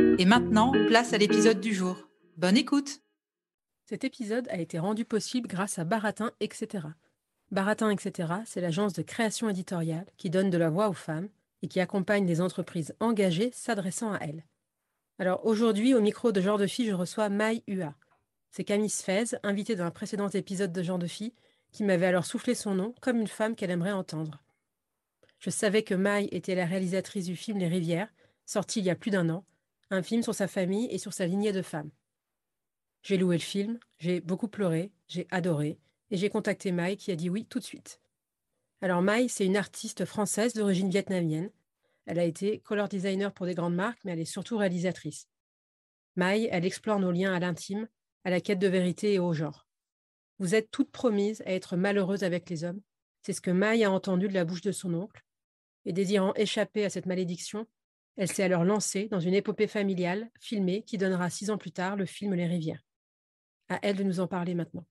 Et maintenant, place à l'épisode du jour. Bonne écoute Cet épisode a été rendu possible grâce à Baratin, etc. Baratin, etc., c'est l'agence de création éditoriale qui donne de la voix aux femmes et qui accompagne les entreprises engagées s'adressant à elles. Alors aujourd'hui, au micro de Genre de Fille, je reçois Maï Hua. C'est Camille Sfez, invitée dans un précédent épisode de Genre de Fille, qui m'avait alors soufflé son nom comme une femme qu'elle aimerait entendre. Je savais que Maï était la réalisatrice du film Les Rivières, sorti il y a plus d'un an, un film sur sa famille et sur sa lignée de femmes. J'ai loué le film, j'ai beaucoup pleuré, j'ai adoré, et j'ai contacté Mai qui a dit oui tout de suite. Alors Mai, c'est une artiste française d'origine vietnamienne. Elle a été color designer pour des grandes marques, mais elle est surtout réalisatrice. Mai, elle explore nos liens à l'intime, à la quête de vérité et au genre. Vous êtes toutes promises à être malheureuses avec les hommes. C'est ce que Mai a entendu de la bouche de son oncle. Et désirant échapper à cette malédiction, elle s'est alors lancée dans une épopée familiale, filmée, qui donnera six ans plus tard le film Les Rivières. À elle de nous en parler maintenant.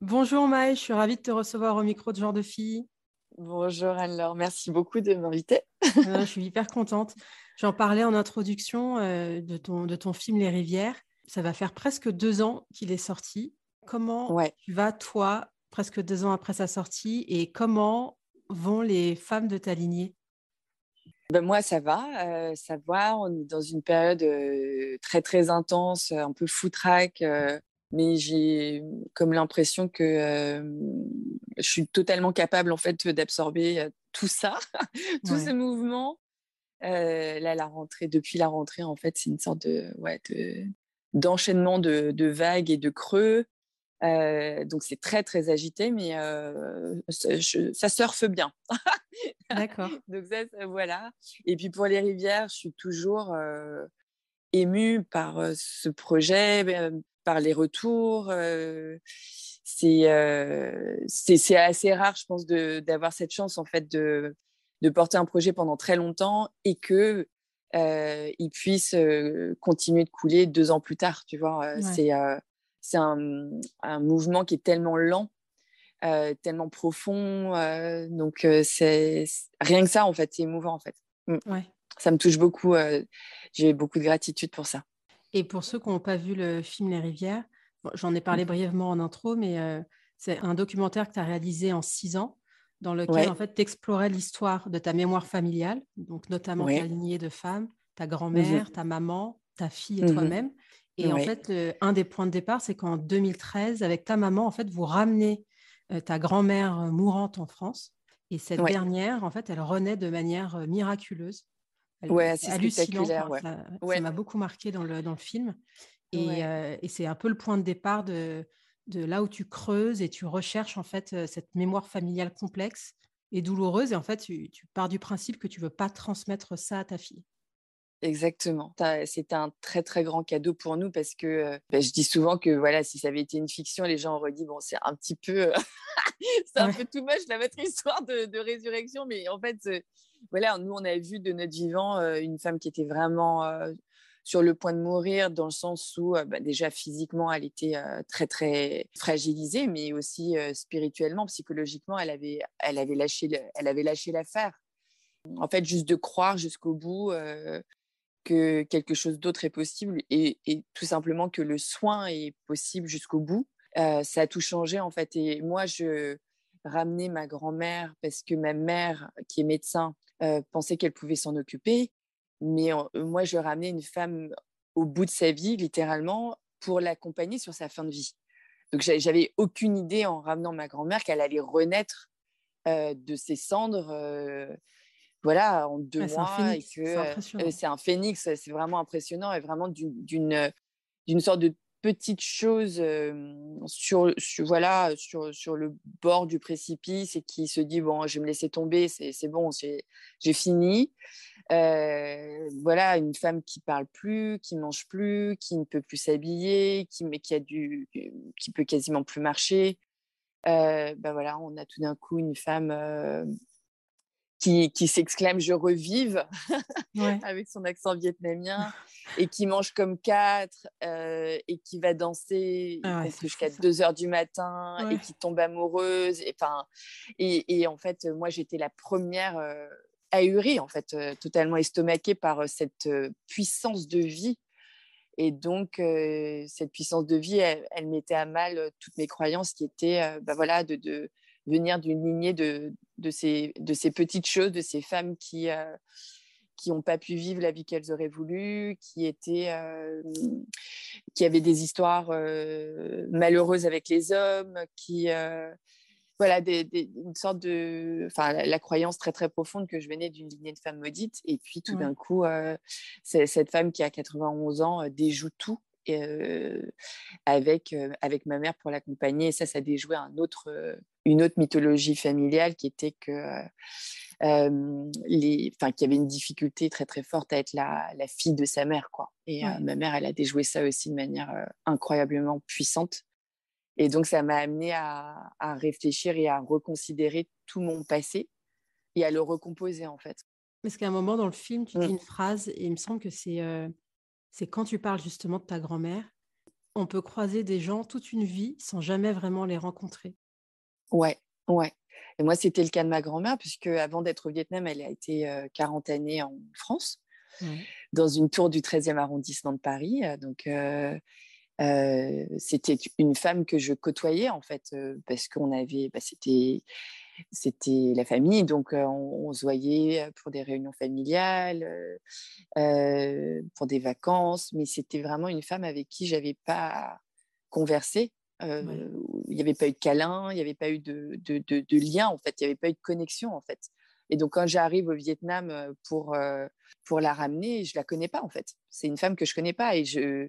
Bonjour Maï, je suis ravie de te recevoir au micro de Genre de Fille. Bonjour Anne-Laure, merci beaucoup de m'inviter. je suis hyper contente. J'en parlais en introduction euh, de, ton, de ton film Les Rivières. Ça va faire presque deux ans qu'il est sorti. Comment Ouais. tu vas, toi, presque deux ans après sa sortie, et comment vont les femmes de ta lignée? Ben, moi, ça va, euh, ça va. On est dans une période euh, très très intense, un peu foutraque, mais j'ai comme l'impression que je suis totalement capable en fait d'absorber tout ça, tous Ouais. ces mouvements. Là, la rentrée, depuis la rentrée, en fait, c'est une sorte de ouais de d'enchaînement de, de vagues et de creux. Euh, donc c'est très très agité, mais euh, ça, je- ça surfe bien. D'accord. Donc ça, ça, voilà. Et puis pour les rivières, je suis toujours euh, émue par ce projet, euh, par les retours. c'est assez rare, je pense, d'avoir cette chance en fait de, de porter un projet pendant très longtemps et que il puisse continuer de couler deux ans plus tard. Tu vois, Ouais. c'est c'est un, un mouvement qui est tellement lent euh, tellement profond. euh, donc, euh, c'est rien que ça, en fait, c'est émouvant, en fait. Mm. Ouais. Ça me touche beaucoup. J'ai beaucoup de gratitude pour ça. Et pour ceux qui n'ont pas vu le film Les Rivières, bon, j'en ai parlé brièvement en intro, mais c'est un documentaire que tu as réalisé en six ans, dans lequel Ouais. en fait, tu explorais l'histoire de ta mémoire familiale, donc notamment Ouais. ta lignée de femmes, ta grand-mère, ta maman, ta fille et Mhm. toi-même. Et en fait, le- un des points de départ, c'est qu'en 2013, avec ta maman, en fait, vous ramenez euh, ta grand-mère euh, mourante en France. Et cette Ouais. dernière, en fait, elle renaît de manière euh, miraculeuse. Elle- Ouais, c'est hallucinant. ouais. Ça m'a beaucoup marqué dans le, dans le film. Et, euh, c'est un peu le point de départ de, de là où tu creuses et tu recherches en fait cette mémoire familiale complexe et douloureuse. Et en fait, tu, tu pars du principe que tu veux pas transmettre ça à ta fille. Exactement. C'était un très très grand cadeau pour nous parce que euh, bah, je dis souvent que voilà, si ça avait été une fiction, les gens auraient dit bon, c'est un petit peu, c'est un Ouais. peu too much la votre histoire de, de résurrection, mais en fait, euh, voilà, nous on a vu de notre vivant euh, une femme qui était vraiment euh, sur le point de mourir dans le sens où euh, bah, déjà physiquement elle était euh, très très fragilisée, mais aussi euh, spirituellement, psychologiquement, elle avait elle avait lâché le- elle avait lâché l'affaire. En fait, juste de croire jusqu'au bout. euh, que quelque chose d'autre est possible et, tout simplement que le soin est possible jusqu'au bout. Euh, ça a tout changé en fait. Et moi, je, ramené ma grand-mère parce que ma mère, qui est médecin, euh, pensait qu'elle pouvait s'en occuper. Mais moi, je ramenais une femme au bout de sa vie, littéralement, pour l'accompagner sur sa fin de vie. Donc, j'avais aucune idée en ramenant ma grand-mère qu'elle allait renaître de ses cendres voilà, en deux mois. et que c'est un phénix, c'est vraiment impressionnant et vraiment d'une sorte de petite chose sur, voilà, sur, sur le bord du précipice et qui se dit bon, je vais me laisser tomber, c'est bon, j'ai fini. voilà, une femme qui parle plus, qui mange plus, qui ne peut plus s'habiller, qui, qui, a du, qui peut quasiment plus marcher. ben voilà, on a tout d'un coup une femme qui, qui s'exclame je revive avec son accent vietnamien et qui mange comme quatre euh, et qui va danser ah jusqu'à 2 heures du matin et qui tombe amoureuse et, et, et en fait moi j'étais la première euh, ahurie en fait euh, totalement estomaquée par cette puissance de vie. Et donc, cette puissance de vie, elle, mettait à mal toutes mes croyances qui étaient bah voilà, de, de, venir d'une lignée de, de, ces, de ces petites choses, de ces femmes qui euh, qui n'ont pas pu vivre la vie qu'elles auraient voulu, qui étaient, euh, qui avaient des histoires euh, malheureuses avec les hommes, qui, voilà, des, une sorte de, enfin, la, croyance très très profonde que je venais d'une lignée de femmes maudites, et puis tout d'un coup, cette femme qui a 91 ans déjoue tout avec, avec ma mère pour l'accompagner. Et ça, ça déjouait un autre, une autre mythologie familiale qui était que. les, enfin, qu'il y avait une difficulté très très forte à être la, la fille de sa mère quoi et ma mère elle a déjoué ça aussi de manière incroyablement puissante et donc ça m'a amené à, à, réfléchir et à reconsidérer tout mon passé et à le recomposer en fait parce qu'à un moment dans le film tu dis mmh. une phrase et il me semble que c'est c'est quand tu parles justement de ta grand-mère, on peut croiser des gens toute une vie sans jamais vraiment les rencontrer. Ouais, ouais. Et moi, c'était le cas de ma grand-mère, puisque avant d'être au Vietnam, elle a été 40 années en France, dans une tour du 13e arrondissement de Paris. Donc, c'était une femme que je côtoyais, en fait, parce qu'on avait, bah, c'était c'était la famille, donc on, se voyait pour des réunions familiales, pour des vacances, mais c'était vraiment une femme avec qui j'avais pas conversé. Il n'y avait pas eu de câlin, il n'y avait pas eu de, de, lien, en fait, il n'y avait pas eu de connexion, en fait. Et donc, quand j'arrive au Vietnam pour, pour la ramener, je la connais pas, en fait. C'est une femme que je connais pas et je,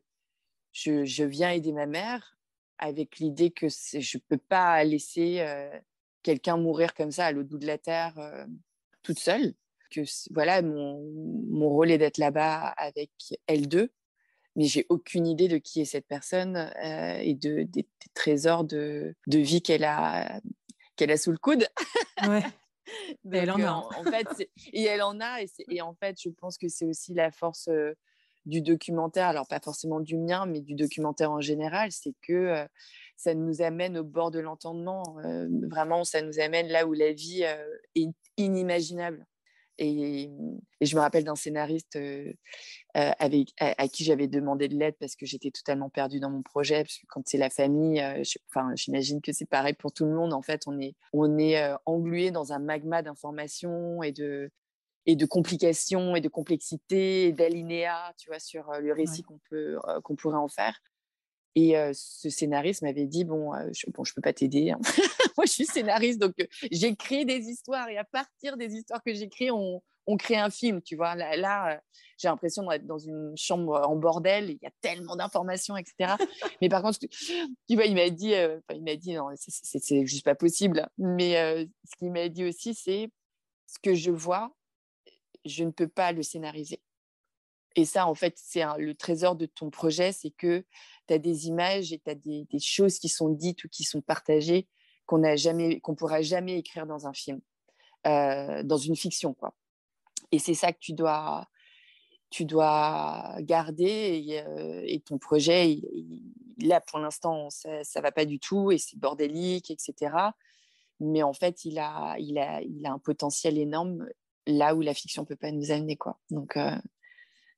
je, je viens aider ma mère avec l'idée que je ne peux pas laisser quelqu'un mourir comme ça à l'autre bout de la terre toute seule. Que voilà, mon, mon rôle est d'être là-bas avec elle deux, mais j'ai aucune idée de qui est cette personne et de, des, trésors de, de vie qu'elle a, qu'elle a sous le coude. Ouais. elle en a. En, fait, et elle en a, et, et, en fait, je pense que c'est aussi la force du documentaire, alors pas forcément du mien, mais du documentaire en général, c'est que ça nous amène au bord de l'entendement. vraiment, ça nous amène là où la vie est inimaginable. Et, je me rappelle d'un scénariste avec, à, qui j'avais demandé de l'aide parce que j'étais totalement perdue dans mon projet. Parce que quand c'est la famille, enfin, j'imagine que c'est pareil pour tout le monde. En fait, on est, on est englué dans un magma d'informations et de, et de complications et de complexité et d'alinéas, tu vois, sur le récit qu'on peut qu'on pourrait en faire. Et ce scénariste m'avait dit bon, je, bon, je peux pas t'aider. Hein. Moi, je suis scénariste, donc j'écris des histoires et à partir des histoires que j'écris, on, on crée un film, tu vois. Là, là j'ai l'impression d'être dans une chambre en bordel. Il y a tellement d'informations, etc. Mais par contre, tu vois, il m'a dit, il m'a dit non, c'est juste pas possible. Mais ce qu'il m'a dit aussi, c'est ce que je vois, je ne peux pas le scénariser. Et ça, en fait, c'est le trésor de ton projet, c'est que tu as des images et tu as des, choses qui sont dites ou qui sont partagées qu'on ne qu'on pourra jamais écrire dans un film, euh, dans une fiction, quoi. Et c'est ça que tu dois, tu dois garder. Et, euh, ton projet, là, pour l'instant, ça, ne va pas du tout et c'est bordélique, etc. Mais en fait, il a, il a, il a un potentiel énorme là où la fiction peut pas nous amener, quoi. Donc euh,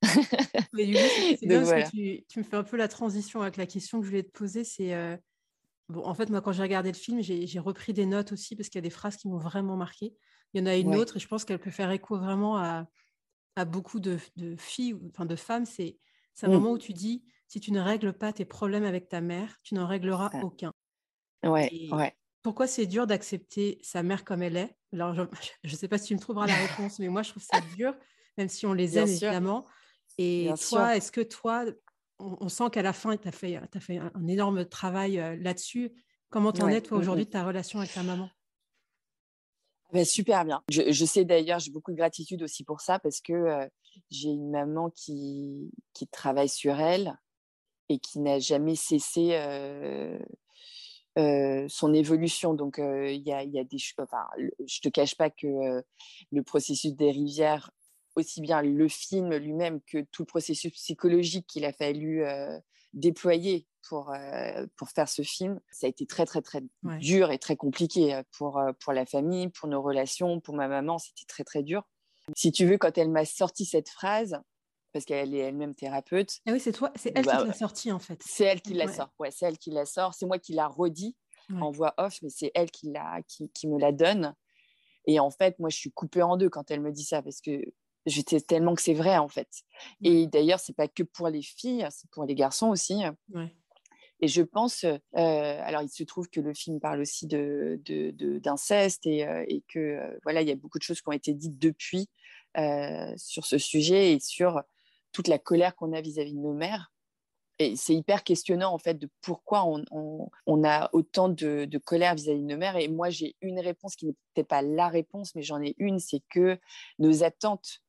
Mais c'est bien parce que tu, me fais un peu la transition avec la question que je voulais te poser. C'est euh, Bon, en fait, moi, quand j'ai regardé le film, j'ai repris des notes aussi parce qu'il y a des phrases qui m'ont vraiment marqué. Il y en a une autre et je pense qu'elle peut faire écho vraiment à, à beaucoup de, de, filles, enfin de femmes. C'est un mmh. moment où tu dis si tu ne règles pas tes problèmes avec ta mère, tu n'en régleras aucun. Ouais, ouais. Pourquoi c'est dur d'accepter sa mère comme elle est? Alors, je ne sais pas si tu me trouveras la réponse, mais moi, je trouve ça dur, même si on les aime évidemment. Et toi, est-ce que toi, on, sent qu'à la fin, tu as fait, as fait un, énorme travail euh, là-dessus. Comment t'en es, toi, aujourd'hui, de ta relation avec ta maman? Ben, super bien. Je, sais d'ailleurs, j'ai beaucoup de gratitude aussi pour ça parce que euh, j'ai une maman qui, qui travaille sur elle et qui n'a jamais cessé euh, son évolution. Donc, il y a, y, a, des enfin, je te cache pas que le processus des rivières aussi bien le film lui-même que tout le processus psychologique qu'il a fallu déployer pour, pour faire ce film. Ça a été très, très, très dur et très compliqué pour, pour la famille, pour nos relations, pour ma maman. C'était très, très dur. Si tu veux, quand elle m'a sorti cette phrase, parce qu'elle est elle-même thérapeute. Ah oui, c'est toi, c'est elle qui bah, l'a sortie en fait. C'est elle qui la sort. Ouais, c'est elle qui la sort. C'est moi qui la redit en voix off, mais c'est elle qui, la, qui, qui, me la donne. Et en fait, moi, je suis coupée en deux quand elle me dit ça, parce que j'étais tellement que c'est vrai en fait. Et d'ailleurs, c'est pas que pour les filles, c'est pour les garçons aussi. Et je pense, euh, alors il se trouve que le film parle aussi de, d'inceste et, euh, et, que euh, voilà, il y a beaucoup de choses qui ont été dites depuis sur ce sujet et sur toute la colère qu'on a vis-à-vis de nos mères. Et c'est hyper questionnant en fait de pourquoi on, on, a autant de, de colère vis-à-vis de nos mères. Et moi, j'ai une réponse qui n'est peut-être pas la réponse, mais j'en ai une, c'est que nos attentes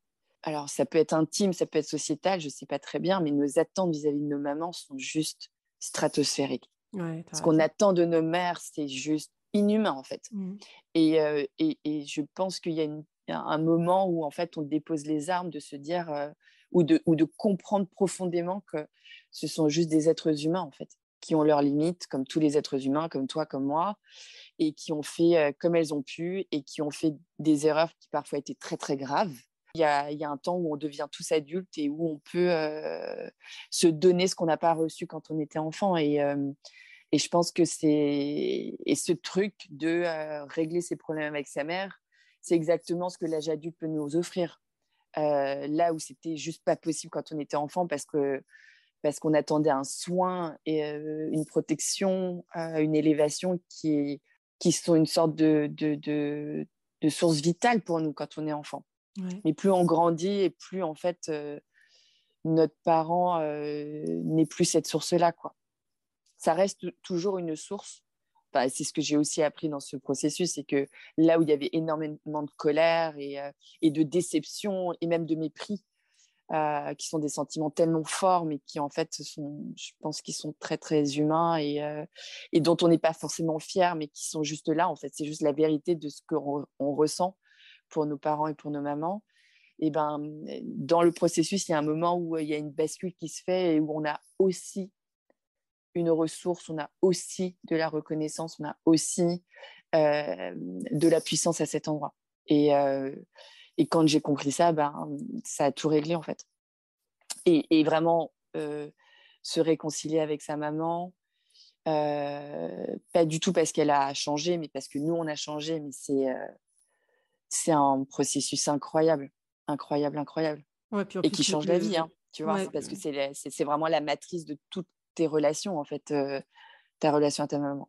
alors ça peut être intime, ça peut être sociétal, je ne sais pas très bien, mais nos attentes vis-à-vis de nos mamans sont juste stratosphériques. Ce qu'on attend de nos mères, c'est juste inhumain en fait. Mmh. Euh, et, et, je pense qu'il y a un moment où en fait on dépose les armes de se dire euh, ou, de, ou de comprendre profondément que ce sont juste des êtres humains en fait qui ont leurs limites comme tous les êtres humains comme toi comme moi et qui ont fait euh, comme elles ont pu et qui ont fait des erreurs qui parfois étaient très très graves il y, a, un temps où on devient tous adultes et où on peut euh, se donner ce qu'on n'a pas reçu quand on était enfant. Et, euh, je pense que c'est ce truc de euh, régler ses problèmes avec sa mère, c'est exactement ce que l'âge adulte peut nous offrir. là où c'était juste pas possible quand on était enfant parce que parce qu'on attendait un soin et une protection, une élévation qui, qui sont une sorte de, de source vitale pour nous quand on est enfant. Mais plus on grandit et plus en fait euh, notre parent euh, n'est plus cette source-là. quoi. Ça reste toujours une source. c'est ce que j'ai aussi appris dans ce processus, c'est que là où il y avait énormément de colère et, euh, et de déception et même de mépris, qui sont des sentiments tellement forts, mais qui en fait sont, je pense, qu'ils sont très très humains et, et dont on n'est pas forcément fier, mais qui sont juste là. En fait, c'est juste la vérité de ce qu'on on ressent pour nos parents et pour nos mamans, et ben, dans le processus, il y a un moment où il y a une bascule qui se fait et où on a aussi une ressource, on a aussi de la reconnaissance, on a aussi euh, de la puissance à cet endroit. Et, euh, et quand j'ai compris ça, ben, ça a tout réglé en fait. Et, vraiment euh, se réconcilier avec sa maman, pas du tout parce qu'elle a changé, mais parce que nous, on a changé, mais c'est c'est un processus incroyable, incroyable, incroyable. et qui change la vie, hein, tu vois, parce que c'est vraiment la matrice de toutes tes relations, en fait, euh, ta relation à ta maman.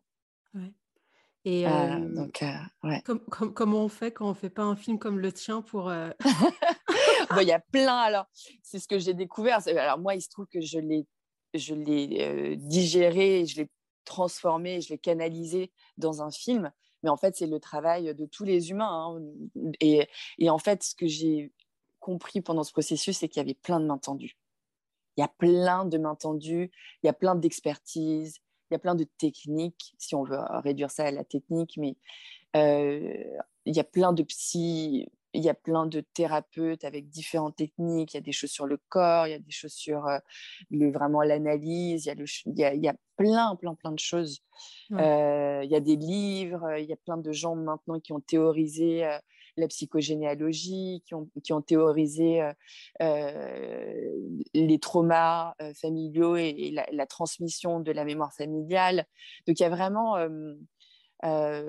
Et euh, donc, ouais. comment on fait quand on fait pas un film comme le tien pour Il y a plein. Alors, c'est ce que j'ai découvert. Alors moi, il se trouve que je l'ai, je l'ai digéré, je l'ai transformé, je l'ai canalisé dans un film. Mais en fait, c'est le travail de tous les humains. Hein. Et, et, en fait, ce que j'ai compris pendant ce processus, c'est qu'il y avait plein de mains tendues. Il y a plein de mains tendues, il y a plein d'expertise, il y a plein de techniques, si on veut réduire ça à la technique, mais euh, il y a plein de psy, il y a plein de thérapeutes avec différentes techniques. Il y a des choses sur le corps, il y a des choses sur euh, le, vraiment l'analyse. Il, y a il, y a, plein, plein, plein de choses. Euh, il y a des livres. Il y a plein de gens maintenant qui ont théorisé euh, la psychogénéalogie, qui ont, qui ont théorisé les traumas familiaux et, la, transmission de la mémoire familiale. Donc il y a vraiment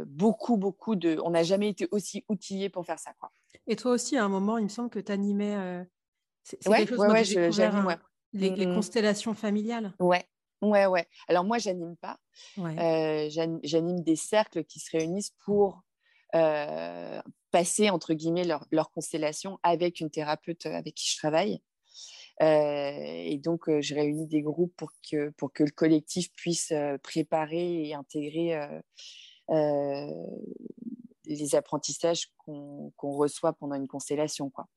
beaucoup, beaucoup de... On n'a jamais été aussi outillé pour faire ça. Quoi. Et toi aussi, à un moment, il me semble que tu animais... C'est quelque chose ouais, hein, les, les, mmh constellations familiales. Ouais, ouais, ouais. Alors moi, j'anime pas. j'anime des cercles qui se réunissent pour passer entre guillemets leur, leur, constellation avec une thérapeute avec qui je travaille. et donc, je réunis des groupes pour que, pour que le collectif puisse préparer et intégrer les apprentissages qu'on reçoit pendant une constellation. Quoi.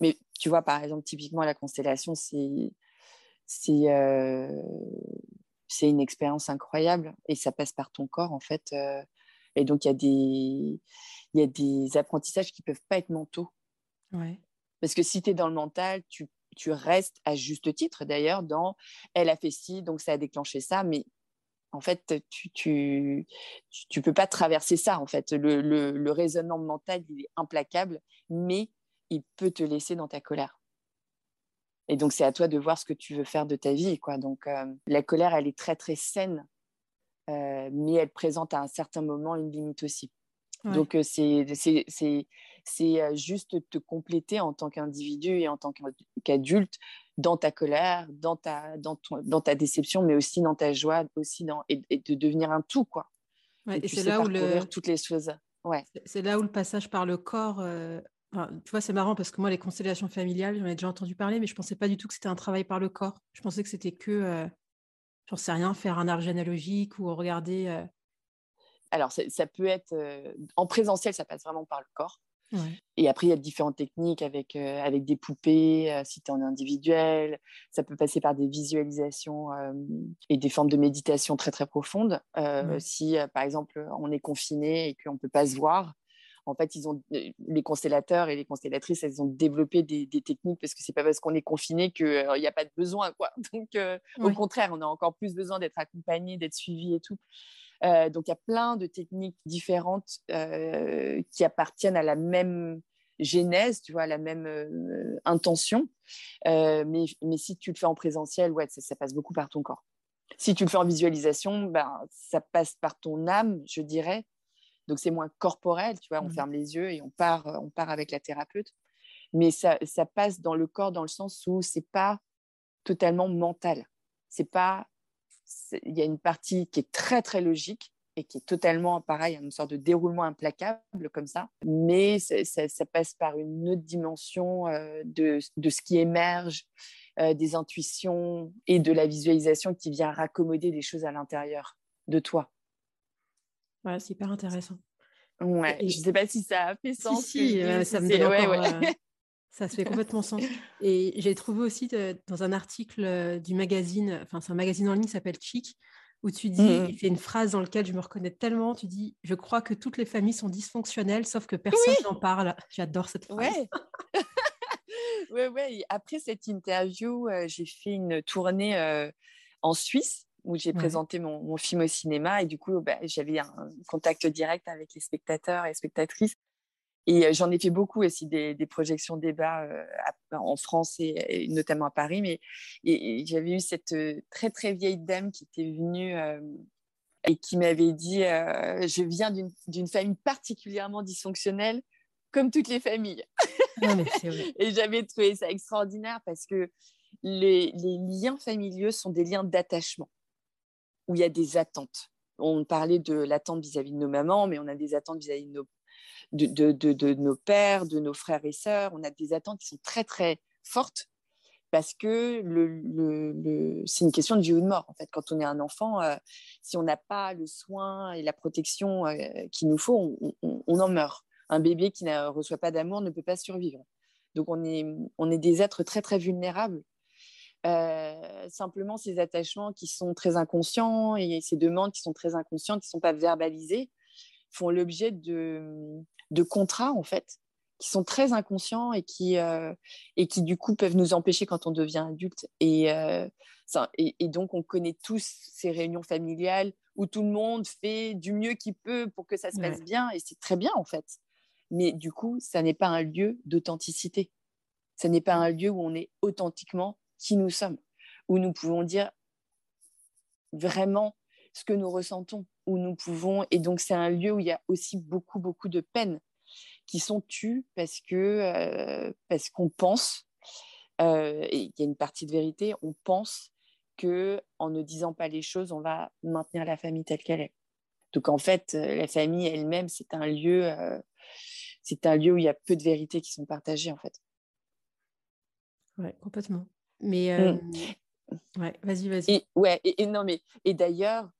Mais tu vois, par exemple, typiquement, la constellation, c'est c'est une expérience incroyable et ça passe par ton corps, en fait. et donc, il y, a des, y a des apprentissages qui ne peuvent pas être mentaux. Ouais. Parce que si tu es dans le mental, tu, tu restes à juste titre, d'ailleurs, dans elle a fait ci, donc ça a déclenché ça, mais en fait, tu tu, peux pas traverser ça. En fait, le raisonnement mental, il est implacable, mais il peut te laisser dans ta colère. Et donc, c'est à toi de voir ce que tu veux faire de ta vie. Quoi. Donc, euh, la colère, elle est très, très saine, euh, mais elle présente à un certain moment une limite aussi. Donc, c'est c'est juste te compléter en tant qu'individu et en tant qu'adulte dans ta colère, dans ta, dans, dans ta déception, mais aussi dans ta joie, aussi dans, et, de devenir un tout. Quoi. et, c'est là où le... toutes les choses. Ouais. C'est là où le passage par le corps tu vois, c'est marrant parce que moi, les constellations familiales, j'en ai déjà entendu parler, mais je ne pensais pas du tout que c'était un travail par le corps. Je pensais que c'était que, euh, j'en sais rien, faire un arbre généalogique ou regarder. Euh Alors, ça peut être euh, en présentiel, ça passe vraiment par le corps. Et après, il y a différentes techniques avec, avec des poupées, si tu es en individuel. Ça peut passer par des visualisations et des formes de méditation très, très profondes. Si, par exemple, on est confiné et qu'on ne peut pas se voir, en fait, ils ont, les constellateurs et les constellatrices, elles ont développé des, techniques parce que c'est pas parce qu'on est confiné qu'il euh, n'y a pas de besoin. Quoi. Donc, euh, au contraire, on a encore plus besoin d'être accompagné, d'être suivi et tout. Euh, donc, il y a plein de techniques différentes qui appartiennent à la même genèse, tu vois, la même intention. mais, mais si tu le fais en présentiel, ouais, ça, passe beaucoup par ton corps. Si tu le fais en visualisation, ben, ça passe par ton âme, je dirais, donc c'est moins corporel, tu vois, on mmh. ferme les yeux et on part, euh, on part avec la thérapeute. Mais ça, ça passe dans le corps dans le sens où c'est pas totalement mental. C'est pas, il y a une partie qui est très très logique et qui est totalement pareil, une sorte de déroulement implacable comme ça. Mais ça, ça, passe par une autre dimension euh, de, de, ce qui émerge, euh, des intuitions et de la visualisation qui vient raccommoder des choses à l'intérieur de toi. Ouais, c'est hyper intéressant. Ouais, je ne sais pas si ça a fait sens. Si, si euh, ça me donne encore, ça se fait complètement sens. Et j'ai trouvé aussi dans un article euh, du magazine, enfin c'est un magazine en ligne qui s'appelle Chic, où tu dis, mmh. il fait une phrase dans laquelle je me reconnais tellement, tu dis, je crois que toutes les familles sont dysfonctionnelles, sauf que personne n'en parle. J'adore cette phrase. Ouais. ouais, ouais. Après cette interview, j'ai fait une tournée en Suisse où j'ai présenté mon, film au cinéma et du coup bah, j'avais un contact direct avec les spectateurs et spectatrices et euh, j'en ai fait beaucoup aussi des, projections débat euh, en France et, notamment à Paris. Mais et, j'avais eu cette euh, très très vieille dame qui était venue et qui m'avait dit je viens d'une famille particulièrement dysfonctionnelle comme toutes les familles. Et j'avais trouvé ça extraordinaire parce que les, les liens familiaux sont des liens d'attachement où il y a des attentes. On parlait de l'attente vis-à-vis de nos mamans, mais on a des attentes vis-à-vis de nos, de, nos pères, de nos frères et sœurs. On a des attentes qui sont très, très fortes parce que le, c'est une question de vie ou de mort. En fait, quand on est un enfant, euh, si on n'a pas le soin et la protection euh, qu'il nous faut, on, en meurt. Un bébé qui ne reçoit pas d'amour ne peut pas survivre. Donc, on est, on est des êtres très, très vulnérables euh, simplement, ces attachements qui sont très inconscients et ces demandes qui sont très inconscientes, qui ne sont pas verbalisées, font l'objet de, de contrats, en fait, qui sont très inconscients et qui, euh, et qui, du coup, peuvent nous empêcher quand on devient adulte. Et, euh, ça, et, donc, on connaît tous ces réunions familiales où tout le monde fait du mieux qu'il peut pour que ça se passe bien, et c'est très bien, en fait. Mais du coup, ça n'est pas un lieu d'authenticité. Ça n'est pas un lieu où on est authentiquement qui nous sommes, où nous pouvons dire vraiment ce que nous ressentons, où nous pouvons. Et donc, c'est un lieu où il y a aussi beaucoup, beaucoup de peines qui sont tues parce que euh, parce qu'on pense, euh, et il y a une partie de vérité, on pense que en ne disant pas les choses, on va maintenir la famille telle qu'elle est. Donc en fait, euh, la famille elle-même, c'est un lieu, c'est un lieu où il y a peu de vérités qui sont partagées en fait. Ouais, complètement. Mais mmh. ouais, vas-y, vas-y. Et, ouais, et, non, mais et d'ailleurs,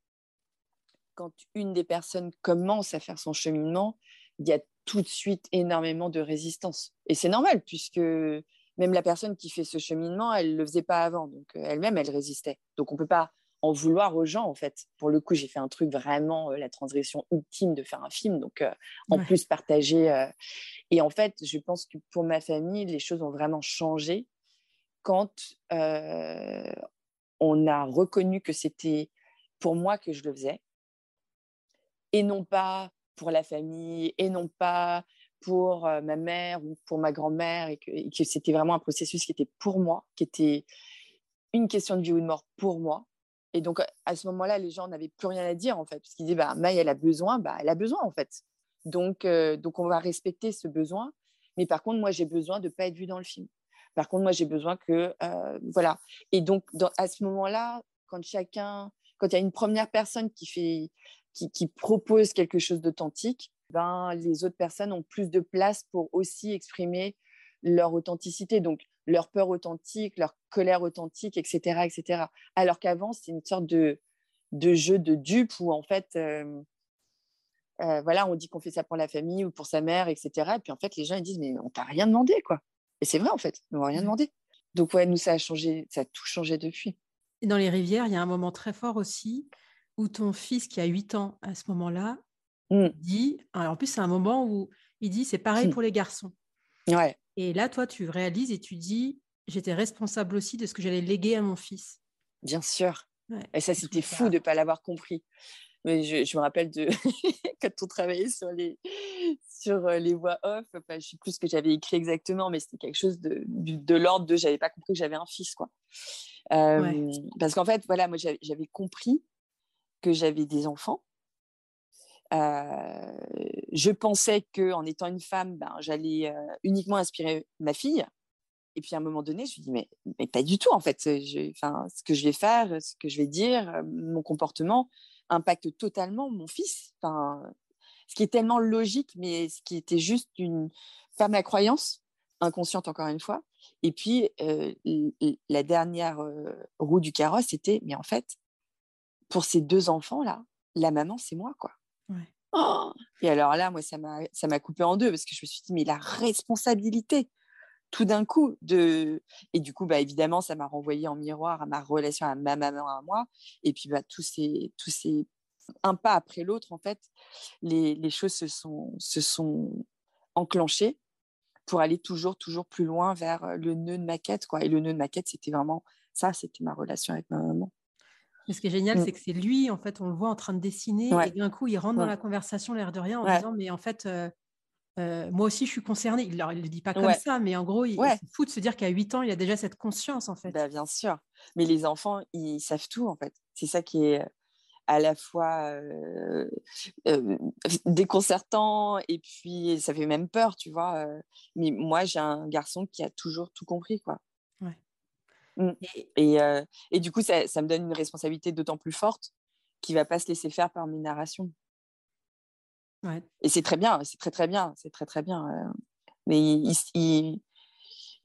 quand une des personnes commence à faire son cheminement, il y a tout de suite énormément de résistance. Et c'est normal, puisque même la personne qui fait ce cheminement, elle ne le faisait pas avant. Donc elle-même, elle résistait. Donc on ne peut pas en vouloir aux gens, en fait. Pour le coup, j'ai fait un truc vraiment, la transgression ultime de faire un film. Donc en plus, partager. Et en fait, je pense que pour ma famille, les choses ont vraiment changé quand on a reconnu que c'était pour moi que je le faisais et non pas pour la famille et non pas pour ma mère ou pour ma grand-mère et que, c'était vraiment un processus qui était pour moi, qui était une question de vie ou de mort pour moi. Et donc à ce moment-là, les gens n'avaient plus rien à dire en fait, parce qu'ils disaient bah Maï elle a besoin, bah elle a besoin en fait. Donc donc on va respecter ce besoin, mais par contre moi j'ai besoin de pas être vue dans le film. Par contre, moi, j'ai besoin que. Euh, voilà. Et donc, à ce moment-là, quand chacun. Quand il y a une première personne qui, fait, qui, propose quelque chose d'authentique, ben, les autres personnes ont plus de place pour aussi exprimer leur authenticité, donc leur peur authentique, leur colère authentique, etc. etc. Alors qu'avant, c'était une sorte de, de jeu de dupe où en fait, euh, euh, voilà, on dit qu'on fait ça pour la famille ou pour sa mère, etc. Et puis en fait, les gens ils disent mais on t'a rien demandé quoi. Et c'est vrai, en fait, ils m'ont rien demandé. Donc, ouais, nous, ça a changé, ça a tout changé depuis. Et dans les rivières, il y a un moment très fort aussi où ton fils, qui a 8 ans à ce moment-là, mmh. dit, alors en plus, c'est un moment où il dit, c'est pareil mmh. pour les garçons. Ouais. Et là, toi, tu réalises et tu dis, j'étais responsable aussi de ce que j'allais léguer à mon fils. Bien sûr. Et ça, c'était fou de ne pas l'avoir compris. Mais je, me rappelle de quand on travaillait sur les, sur euh, les voix off, enfin, je ne sais plus ce que j'avais écrit exactement, mais c'était quelque chose de, de, l'ordre de j'avais pas compris que j'avais un fils. quoi. Parce qu'en fait, voilà, moi j'avais compris que j'avais des enfants. Euh, je pensais qu'en étant une femme, ben, j'allais euh, uniquement inspirer ma fille. Et puis à un moment donné, je me dis, mais, mais pas du tout, en fait. Je, ce que je vais faire, ce que je vais dire, mon comportement, impacte totalement mon fils. Ce qui est tellement logique, mais ce qui était juste une pas ma croyance inconsciente encore une fois. Et puis euh, la dernière euh, roue du carrosse, c'était mais en fait pour ces deux enfants là, la maman c'est moi quoi. Oh! Et alors là, moi ça m'a ça m'a coupé en deux parce que je me suis dit mais la responsabilité tout d'un coup de et du coup bah évidemment ça m'a renvoyé en miroir à ma relation à ma maman à moi. Et puis bah tous ces tous ces un pas après l'autre en fait les, les, choses se sont se sont enclenchées pour aller toujours toujours plus loin vers le nœud de ma quête quoi. Et le nœud de ma quête c'était vraiment ça c'était ma relation avec ma maman ce qui est génial, mmh. c'est que c'est lui, en fait, on le voit en train de dessiner, et d'un coup, il rentre dans la conversation, l'air de rien, en disant, mais en fait, moi aussi, je suis concernée. Il ne le dit pas comme ça, mais en gros, il ouais. fou de se dire qu'à 8 ans, il a déjà cette conscience, en fait. Bah, bien sûr. Mais les enfants, ils savent tout, en fait. C'est ça qui est à la fois déconcertant et puis ça fait même peur, tu vois. mais moi, j'ai un garçon qui a toujours tout compris, quoi. Mmh. Et, et, du coup, ça, ça me donne une responsabilité d'autant plus forte qu'il va pas se laisser faire par mes narrations. Et c'est très bien, c'est très très bien, c'est très très bien. Euh. mais il,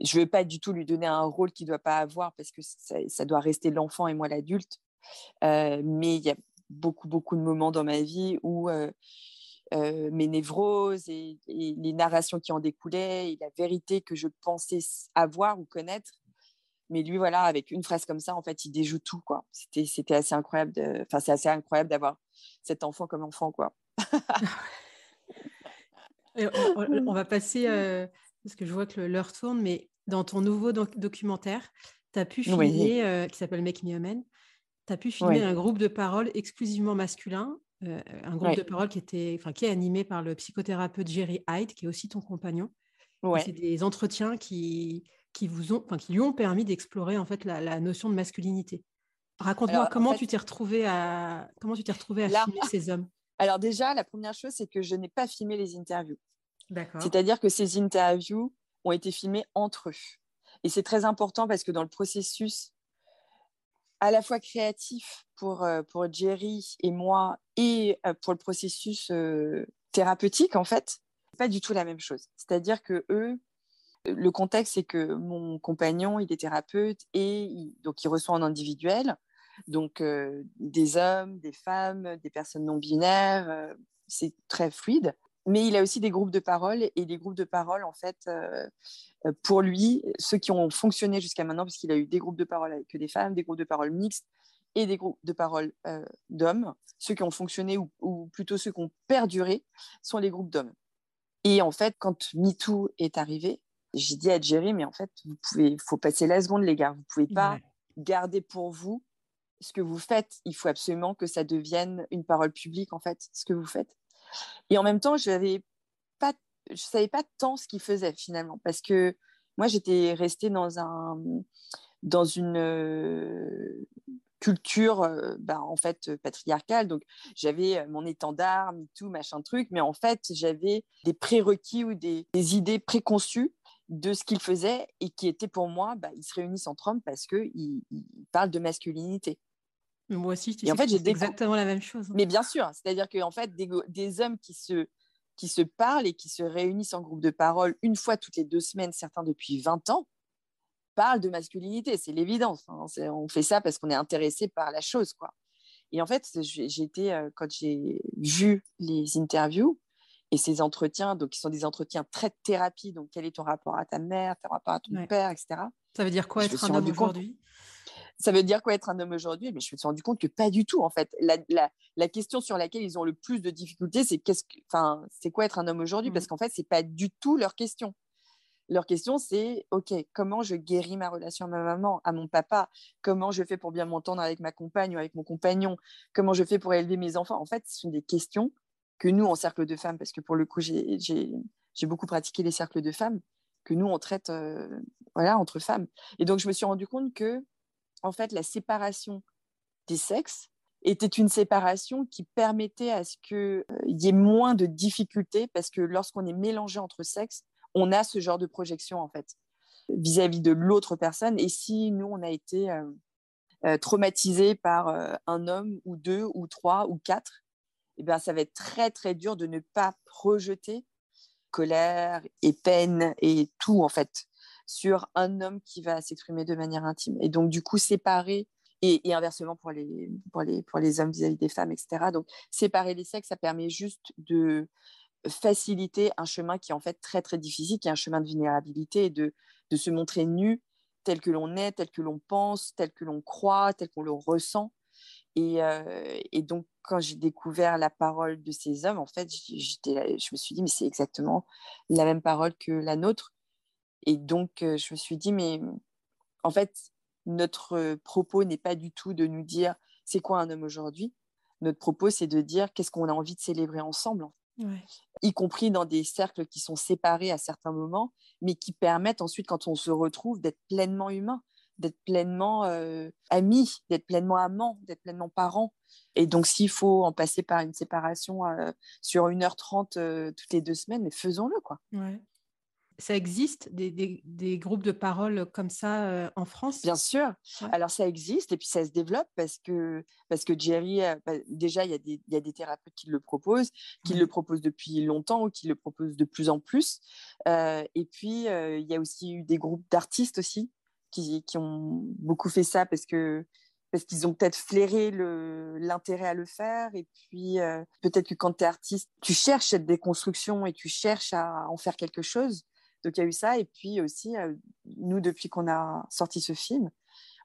je veux pas du tout lui donner un rôle qu'il doit pas avoir parce que ça, doit rester l'enfant et moi l'adulte. Euh, mais il y a beaucoup beaucoup de moments dans ma vie où euh, mes névroses et, les narrations qui en découlaient et la vérité que je pensais avoir ou connaître mais lui voilà avec une phrase comme ça en fait il déjoue tout quoi. C'était c'était assez incroyable enfin c'est assez incroyable d'avoir cet enfant comme enfant quoi. On, va passer, euh, parce que je vois que l'heure tourne, mais dans ton nouveau documentaire, tu as pu filmer, euh, qui s'appelle Make Me a Man, tu as pu filmer un groupe de paroles exclusivement masculin un groupe de parole qui, était, qui est animé par le psychothérapeute Jerry Hyde, qui est aussi ton compagnon. C'est des entretiens qui, qui, vous ont, qui lui ont permis d'explorer en fait la, notion de masculinité. Raconte-moi comment, tu t'es retrouvé à comment tu t'es retrouvé à filmer ces hommes? Alors déjà, la première chose, c'est que je n'ai pas filmé les interviews. C'est-à-dire que ces interviews ont été filmées entre eux. Et c'est très important parce que dans le processus à la fois créatif pour, euh, pour Jerry et moi et euh, pour le processus euh, thérapeutique, en fait, pas du tout la même chose. C'est-à-dire que eux, le contexte, c'est que mon compagnon, il est thérapeute et donc il reçoit en individuel, donc des hommes, des femmes, des personnes non binaires, c'est très fluide mais il a aussi des groupes de parole et des groupes de parole, en fait, euh, euh, pour lui, ceux qui ont fonctionné jusqu'à maintenant, parce qu'il a eu des groupes de parole avec des femmes, des groupes de parole mixtes et des groupes de parole euh, d'hommes, ceux qui ont fonctionné ou, plutôt ceux qui ont perduré sont les groupes d'hommes. Et en fait, quand MeToo est arrivé, j'ai dit à Jerry, mais en fait, vous pouvez, il faut passer la seconde, les gars. Vous pouvez pas garder pour vous ce que vous faites. Il faut absolument que ça devienne une parole publique, en fait, ce que vous faites. Et en même temps, je ne savais pas tant ce qu'il faisait finalement, parce que moi, j'étais restée dans, un, dans une euh, culture euh, bah, en fait patriarcale. Donc, j'avais euh, mon étendard, tout machin truc, mais en fait, j'avais des prérequis ou des, idées préconçues de ce qu'il faisait et qui étaient pour moi, bah, ils se réunissent entre hommes parce qu'ils parlent de masculinité. Moi aussi, tu en fait, j'ai exactement la même chose. Hein. Mais bien sûr, c'est-à-dire qu'en fait, des, hommes qui se, qui se parlent et qui se réunissent en groupe de parole une fois toutes les deux semaines, certains depuis 20 ans, parlent de masculinité. C'est l'évidence. Hein. On fait ça parce qu'on est intéressé par la chose. quoi. Et en fait, j'ai été, euh, quand j'ai vu les interviews et ces entretiens, donc qui sont des entretiens très thérapie, donc quel est ton rapport à ta mère, ton rapport à ton père, etc. Ça veut dire quoi être un homme aujourd'hui? Ça veut dire quoi être un homme aujourd'hui? Mais je me suis rendu compte que pas du tout, en fait. La, question sur laquelle ils ont le plus de difficultés, c'est qu'est-ce enfin, c'est quoi être un homme aujourd'hui? Parce mmh. qu'en fait, c'est pas du tout leur question. Leur question, c'est OK, comment je guéris ma relation à ma maman, à mon papa? Comment je fais pour bien m'entendre avec ma compagne ou avec mon compagnon? Comment je fais pour élever mes enfants? En fait, ce sont des questions que nous, en cercle de femmes, parce que pour le coup, j'ai beaucoup pratiqué les cercles de femmes, que nous, on traite euh, voilà, entre femmes. Et donc, je me suis rendu compte que en fait, la séparation des sexes était une séparation qui permettait à ce qu'il euh, y ait moins de difficultés parce que lorsqu'on est mélangé entre sexes, on a ce genre de projection en fait vis-à-vis de l'autre personne. Et si nous, on a été euh, euh, traumatisé par un homme ou deux ou trois ou quatre, eh bien, ça va être très très dur de ne pas projeter colère et peine et tout en fait sur un homme qui va s'exprimer de manière intime. Et donc, du coup, séparer, et, inversement pour les, hommes vis-à-vis des femmes, etc. Donc, séparer les sexes, ça permet juste de faciliter un chemin qui est en fait très, très difficile, qui est un chemin de vulnérabilité et de, de se montrer nu tel que l'on est, tel que l'on pense, tel que l'on croit, tel qu'on le ressent. Et, euh, et, donc, quand j'ai découvert la parole de ces hommes, en fait, j'étais, je me suis dit, mais c'est exactement la même parole que la nôtre. Et donc, je me suis dit, mais en fait, notre propos n'est pas du tout de nous dire c'est quoi un homme aujourd'hui. Notre propos, c'est de dire qu'est-ce qu'on a envie de célébrer ensemble, y compris dans des cercles qui sont séparés à certains moments, mais qui permettent ensuite, quand on se retrouve, d'être pleinement humain, d'être pleinement amis, d'être pleinement amants, d'être pleinement parents. Et donc, s'il faut en passer par une séparation sur 1h30 toutes les deux semaines, faisons-le. quoi ça existe des, groupes de parole comme ça euh, en France? Bien sûr. Alors ça existe et puis ça se développe parce que, parce que Jerry, bah, déjà, il y, a des, y a des thérapeutes qui le proposent, qui le proposent depuis longtemps ou qui le proposent de plus en plus. Euh, et puis, euh, il y a aussi eu des groupes d'artistes aussi qui, qui, ont beaucoup fait ça parce que parce qu'ils ont peut-être flairé l'intérêt à le faire. Et puis, peut-être que quand tu es artiste, tu cherches cette déconstruction et tu cherches à en faire quelque chose. Donc il y a eu ça. Et puis aussi, euh, nous, depuis qu'on a sorti ce film,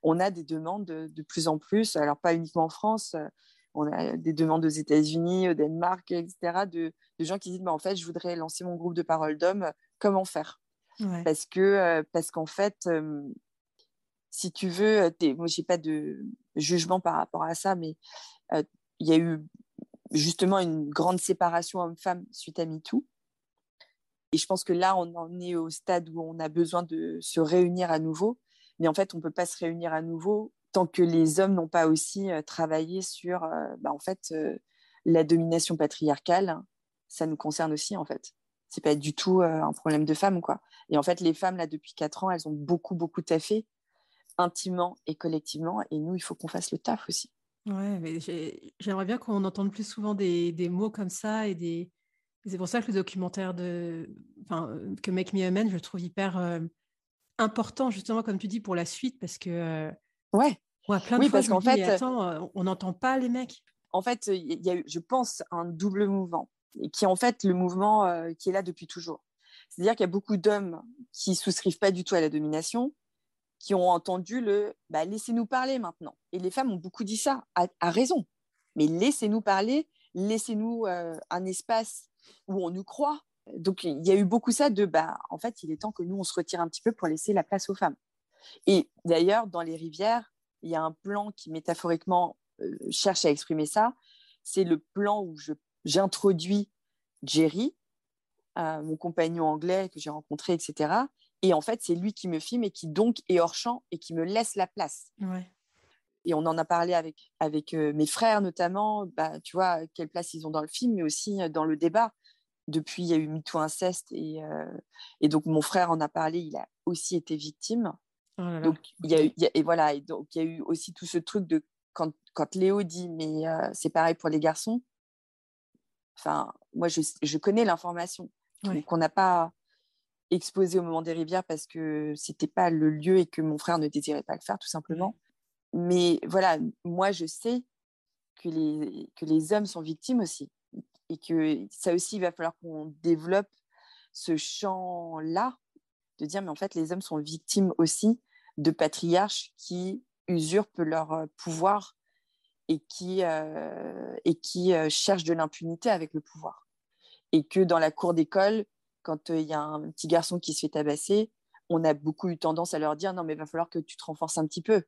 on a des demandes de, plus en plus, alors pas uniquement en France, euh, on a des demandes aux États-Unis, au Danemark, etc., de, gens qui disent bah, en fait, je voudrais lancer mon groupe de parole d'hommes, comment faire? Parce que euh, parce qu'en fait, si tu veux, moi, j'ai pas de jugement par rapport à ça, mais il y a eu justement une grande séparation homme-femme suite à MeToo. Et je pense que là, on en est au stade où on a besoin de se réunir à nouveau. Mais en fait, on ne peut pas se réunir à nouveau tant que les hommes n'ont pas aussi travaillé sur bah, en fait, la domination patriarcale. Ça nous concerne aussi, en fait. Ce n'est pas du tout un problème de femmes. Et en fait, les femmes, là, depuis quatre ans, elles ont beaucoup, beaucoup taffé, intimement et collectivement. Et nous, il faut qu'on fasse le taf aussi. Ouais, mais j'aimerais bien qu'on entende plus souvent des, des, mots comme ça et des. C'est pour ça que le documentaire de, enfin, que Make Me Amen, je le trouve hyper important justement, comme tu dis, pour la suite, parce que. ouais. plein de oui, fois, parce qu'en fait, attends, on n'entend pas les mecs. En fait, il y a eu, je pense, un double mouvement, qui est en fait le mouvement qui est là depuis toujours. C'est-à-dire qu'il y a beaucoup d'hommes qui souscrivent pas du tout à la domination, qui ont entendu le bah, laissez-nous parler maintenant. Et les femmes ont beaucoup dit ça, à, raison. Mais laissez-nous parler, laissez-nous euh, un espace où on nous croit. Donc il y a eu beaucoup ça de bah, en fait, il est temps que nous, on se retire un petit peu pour laisser la place aux femmes. Et d'ailleurs, dans les rivières, il y a un plan qui métaphoriquement euh, cherche à exprimer ça. C'est le plan où j'introduis Jerry, euh, mon compagnon anglais que j'ai rencontré, etc. Et en fait, c'est lui qui me filme et qui donc est hors champ et qui me laisse la place. Et on en a parlé avec, avec euh, mes frères notamment, bah, tu vois, quelle place ils ont dans le film, mais aussi euh, dans le débat. Depuis, il y a eu MeToo Inceste et, euh, et donc mon frère en a parlé, il a aussi été victime. Oh donc, il y a eu, et voilà, et donc il y a eu aussi tout ce truc de quand, quand Léo dit, mais c'est pareil pour les garçons. Enfin, moi, je, je connais l'information. qu'on n'a pas exposé au moment des rivières parce que c'était pas le lieu et que mon frère ne désirait pas le faire tout simplement. Mais voilà, moi je sais que les, que les hommes sont victimes aussi et que ça aussi il va falloir qu'on développe ce champ-là de dire mais en fait les hommes sont victimes aussi de patriarches qui usurpent leur pouvoir et qui, euh, et qui euh, cherchent de l'impunité avec le pouvoir. Et que dans la cour d'école, quand il y a un petit garçon qui se fait tabasser, on a beaucoup eu tendance à leur dire non, mais il va falloir que tu te renforces un petit peu.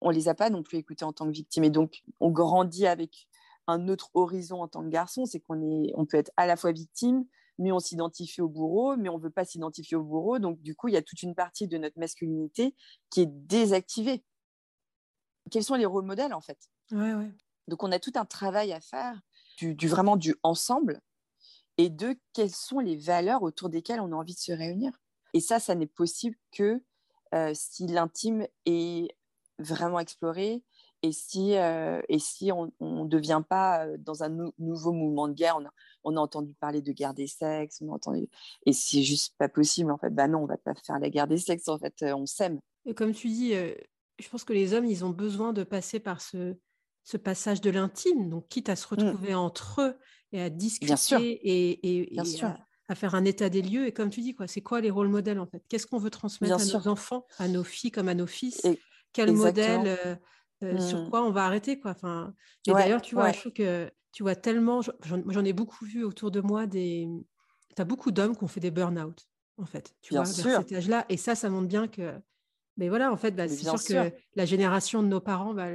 On les a pas non plus écoutés en tant que victimes. Et donc, on grandit avec un autre horizon en tant que garçon, c'est qu'on est, on peut être à la fois victime, mais on s'identifie au bourreau, mais on veut pas s'identifier au bourreau. Donc, du coup, il y a toute une partie de notre masculinité qui est désactivée. Quels sont les rôles modèles, en fait? Donc, on a tout un travail à faire, du vraiment du ensemble, et deux, quelles sont les valeurs autour desquelles on a envie de se réunir. Et ça, ça n'est possible que euh, si l'intime est vraiment exploré et si, euh, et si on ne devient pas euh, dans un nouveau mouvement de guerre. On a, on a, entendu parler de guerre des sexes, on a entendu... et c'est juste pas possible en fait. Bah non, on va pas faire la guerre des sexes en fait, on s'aime. Comme tu dis, je pense que les hommes, ils ont besoin de passer par ce, ce passage de l'intime, donc quitte à se mmh. retrouver entre eux et à discuter et, et, À, faire un état des lieux. Et comme tu dis, quoi, c'est quoi les rôles modèles en fait? Qu'est-ce qu'on veut transmettre à nos enfants, à nos filles comme à nos fils? Quel modèle euh, euh, Sur mmh. quoi on va arrêter quoi? Enfin, Et d'ailleurs, tu vois, je trouve que tu vois tellement, j'en ai beaucoup vu autour de moi des. Tu as beaucoup d'hommes qui ont fait des burn-out, en fait, tu vois, vers cet âge-là. Et ça, ça montre bien que. Mais voilà, en fait, bah, c'est sûr, que la génération de nos parents, bah,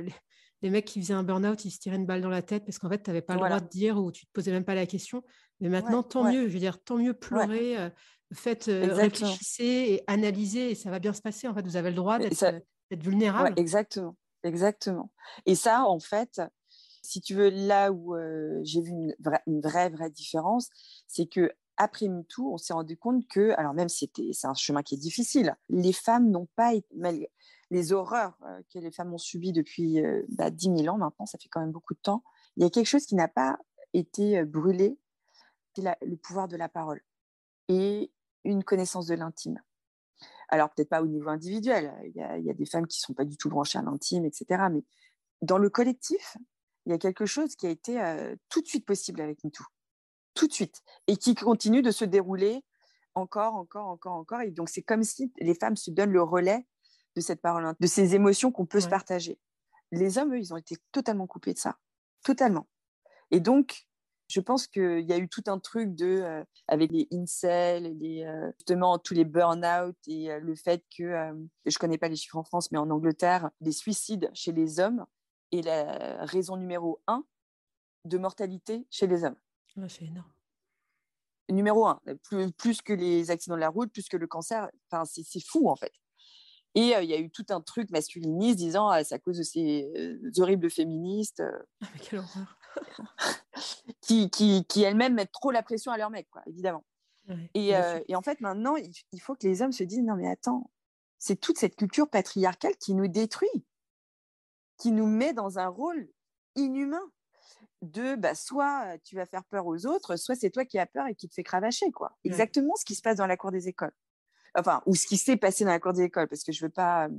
les mecs qui faisaient un burn-out, ils se tiraient une balle dans la tête parce qu'en fait, tu n'avais pas le droit de dire ou tu te posais même pas la question. Mais maintenant, tant mieux. Je veux dire, tant mieux pleurer, euh, faites, euh, réfléchissez et analysez et ça va bien se passer. En fait, vous avez le droit d'être euh, vulnérable. exactement. Exactement. Et ça, en fait, si tu veux, là où j'ai vu une vraie, une vraie, vraie différence, c'est que après MeToo, on s'est rendu compte que, alors même si c'est un chemin qui est difficile, les femmes n'ont pas été, les horreurs euh, que les femmes ont subies depuis euh, bah, 10 000 ans maintenant, ça fait quand même beaucoup de temps, il y a quelque chose qui n'a pas été euh, brûlé, c'est le pouvoir de la parole et une connaissance de l'intime. Alors peut-être pas au niveau individuel, il y, a, des femmes qui sont pas du tout branchées à l'intime, etc. Mais dans le collectif, il y a quelque chose qui a été tout de suite possible avec MeToo, tout de suite, et qui continue de se dérouler encore, encore, encore, encore. Et donc c'est comme si les femmes se donnent le relais de cette parole, de ces émotions qu'on peut se partager. Les hommes, eux, ils ont été totalement coupés de ça, totalement. Et donc, je pense qu'il y a eu tout un truc de, euh, avec les incels, les, euh, justement tous les burn-out et euh, le fait que, je ne connais pas les chiffres en France, mais en Angleterre, les suicides chez les hommes est la raison numéro un de mortalité chez les hommes. c'est énorme. Numéro un, plus, plus, que les accidents de la route, plus que le cancer. Enfin, c'est fou, en fait. Et il y a eu tout un truc masculiniste disant ah, c'est à cause de ces horribles féministes ah, quelle horreur. qui, qui, qui elles-mêmes mettent trop la pression à leurs mecs, quoi, évidemment. et, et, en fait, maintenant, il, faut que les hommes se disent non, mais attends, c'est toute cette culture patriarcale qui nous détruit, qui nous met dans un rôle inhumain de bah, soit tu vas faire peur aux autres, soit c'est toi qui as peur et qui te fait cravacher. quoi. Exactement ce qui se passe dans la cour des écoles enfin, ou ce qui s'est passé dans la cour des écoles, parce que je ne veux pas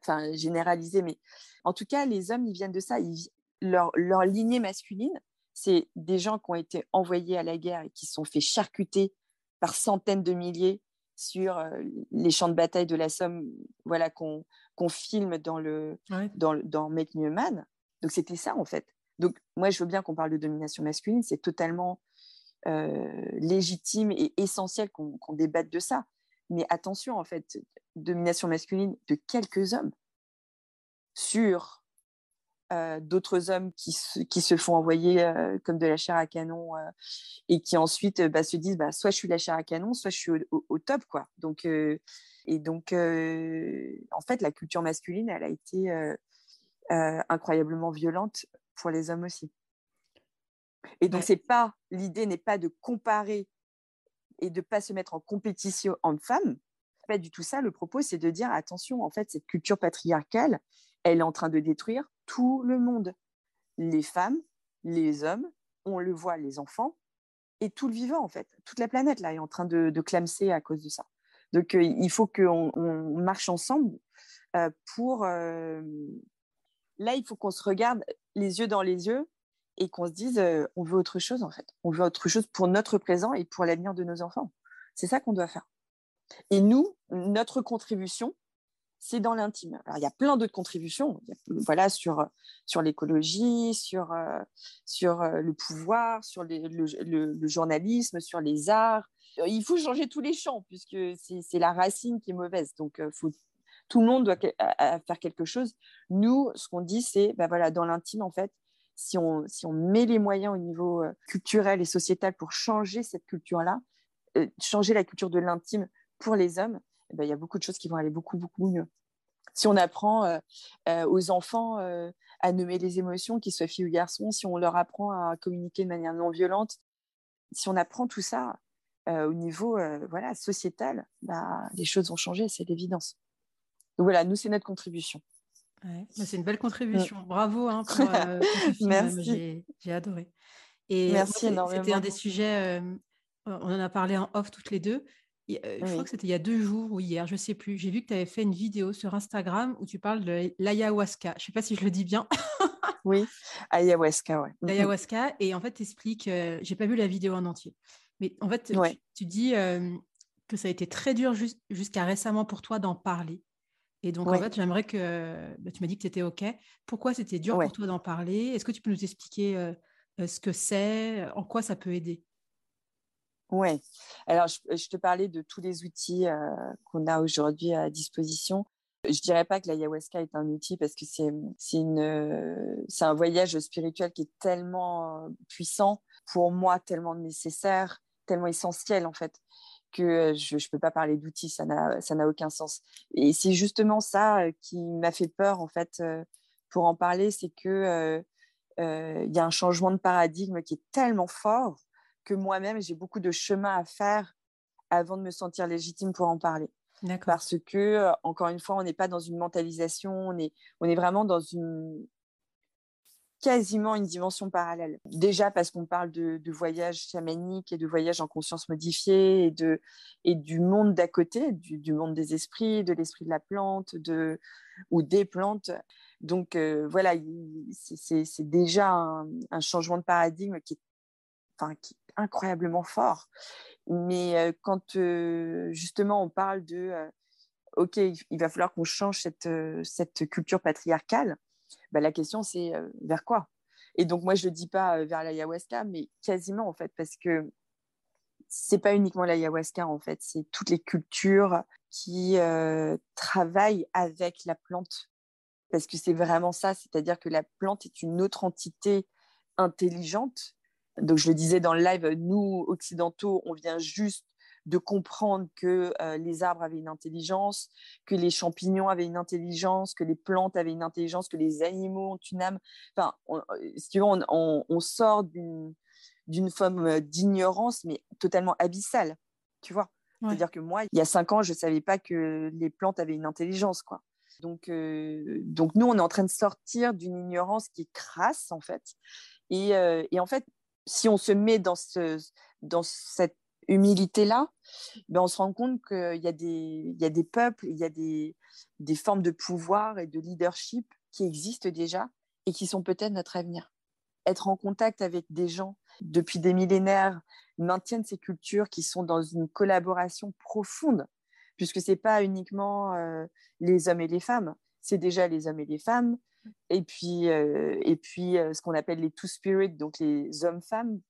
enfin, généraliser, mais en tout cas, les hommes, ils viennent de ça. leur, leur lignée masculine, c'est des gens qui ont été envoyés à la guerre et qui sont fait charcuter par centaines de milliers sur les champs de bataille de la Somme, voilà, qu'on filme dans, le, dans, dans Make Me a Man. Donc, c'était ça, en fait. Donc, moi, je veux bien qu'on parle de domination masculine, c'est totalement légitime et essentiel qu'on débatte de ça. Mais attention, en fait, domination masculine de quelques hommes sur d'autres hommes qui se, qui se, font envoyer comme de la chair à canon et qui ensuite bah, se disent bah, soit je suis la chair à canon, soit je suis au, top. Quoi. Donc, et donc, en fait, la culture masculine, elle a été incroyablement violente pour les hommes aussi. Et donc, c'est pas l'idée n'est pas de comparer et de ne pas se mettre en compétition entre femmes. Pas du tout ça. Le propos, c'est de dire attention, en fait, cette culture patriarcale, elle est en train de détruire tout le monde. Les femmes, les hommes, on le voit, les enfants et tout le vivant, en fait. Toute la planète, là, est en train de, de clamser à cause de ça. Donc, euh, il faut qu'on on marche ensemble euh, pour. Euh, là, il faut qu'on se regarde les yeux dans les yeux et qu'on se dise on veut autre chose en fait. On veut autre chose pour notre présent et pour l'avenir de nos enfants. C'est ça qu'on doit faire. Et nous, notre contribution, c'est dans l'intime. Alors, il y a plein d'autres contributions, voilà, sur, sur l'écologie, sur, sur le pouvoir, sur le, journalisme, sur les arts. Il faut changer tous les champs, puisque c'est la racine qui est mauvaise. Donc, tout le monde doit faire quelque chose. Nous, ce qu'on dit, c'est, ben voilà, dans l'intime, en fait, si on, met les moyens au niveau euh, culturel et sociétal pour changer cette culture-là, euh, changer la culture de l'intime pour les hommes, eh ben, il y a beaucoup de choses qui vont aller beaucoup, beaucoup mieux. Si on apprend euh, aux enfants à nommer les émotions, qu'ils soient filles ou garçons, si on leur apprend à communiquer de manière non violente, si on apprend tout ça au niveau voilà, sociétal, bah, les choses vont changer, c'est l'évidence. Donc voilà, nous, c'est notre contribution. C'est une belle contribution. Bravo hein, pour, euh, Merci. J'ai adoré. Et Merci énormément. C'était un des sujets, on en a parlé en off toutes les deux. je crois que c'était il y a deux jours ou hier, je ne sais plus. J'ai vu que tu avais fait une vidéo sur Instagram où tu parles de l'ayahuasca. Je ne sais pas si je le dis bien. oui, ayahuasca, ouais. L'ayahuasca. Et en fait, tu expliques, je n'ai pas vu la vidéo en entier, mais en fait, tu, dis que ça a été très dur jusqu'à récemment pour toi d'en parler. Et donc, en fait, j'aimerais que bah, tu m'as dit que c'était OK. Pourquoi c'était dur pour toi d'en parler? Est-ce que tu peux nous expliquer ce que c'est, en quoi ça peut aider? Oui. Alors, je, te parlais de tous les outils qu'on a aujourd'hui à disposition. Je ne dirais pas que l'ayahuasca est un outil parce que c'est un voyage spirituel qui est tellement puissant, pour moi, tellement nécessaire, tellement essentiel en fait que je ne peux pas parler d'outils, ça n'a aucun sens. Et c'est justement ça qui m'a fait peur, en fait, pour en parler, c'est qu'il il y a un changement de paradigme qui est tellement fort que moi-même, j'ai beaucoup de chemin à faire avant de me sentir légitime pour en parler. Parce que, encore une fois, on n'est pas dans une mentalisation, on est, on est vraiment dans une, quasiment une dimension parallèle. Déjà parce qu'on parle de, de voyage chamanique et de voyage en conscience modifiée et, de, et du monde d'à côté, du, monde des esprits, de l'esprit de la plante de, ou des plantes. Donc euh, voilà, c'est déjà un, changement de paradigme qui est, enfin, qui est incroyablement fort. Mais euh, quand euh, justement on parle de, OK, il va falloir qu'on change cette, cette culture patriarcale, bah, la question c'est vers quoi? Et donc moi je ne dis pas vers l'ayahuasca, mais quasiment en fait, parce que c'est pas uniquement l'ayahuasca en fait, c'est toutes les cultures qui travaillent avec la plante, parce que c'est vraiment ça, c'est-à-dire que la plante est une autre entité intelligente. Donc, je le disais dans le live, nous, occidentaux, on vient juste de comprendre que euh, les arbres avaient une intelligence, que les champignons avaient une intelligence, que les plantes avaient une intelligence, que les animaux ont une âme. Enfin, on, euh, si tu veux, on, sort d'une forme d'ignorance, mais totalement abyssale, tu vois. C'est-à-dire que moi, il y a cinq ans, je ne savais pas que les plantes avaient une intelligence, quoi. Donc, euh, donc nous, on est en train de sortir d'une ignorance qui est crasse, en fait. Et, et, en fait, si on se met dans, ce, dans cette humilité-là, ben, on se rend compte qu'il y, y a des peuples, il y a des, des formes de pouvoir et de leadership qui existent déjà et qui sont peut-être notre avenir. Être en contact avec des gens depuis des millénaires maintiennent ces cultures qui sont dans une collaboration profonde, puisque ce n'est pas uniquement euh, les hommes et les femmes, c'est déjà les hommes et les femmes, et puis, euh, et puis euh, ce qu'on appelle les two spirits, donc les hommes-femmes,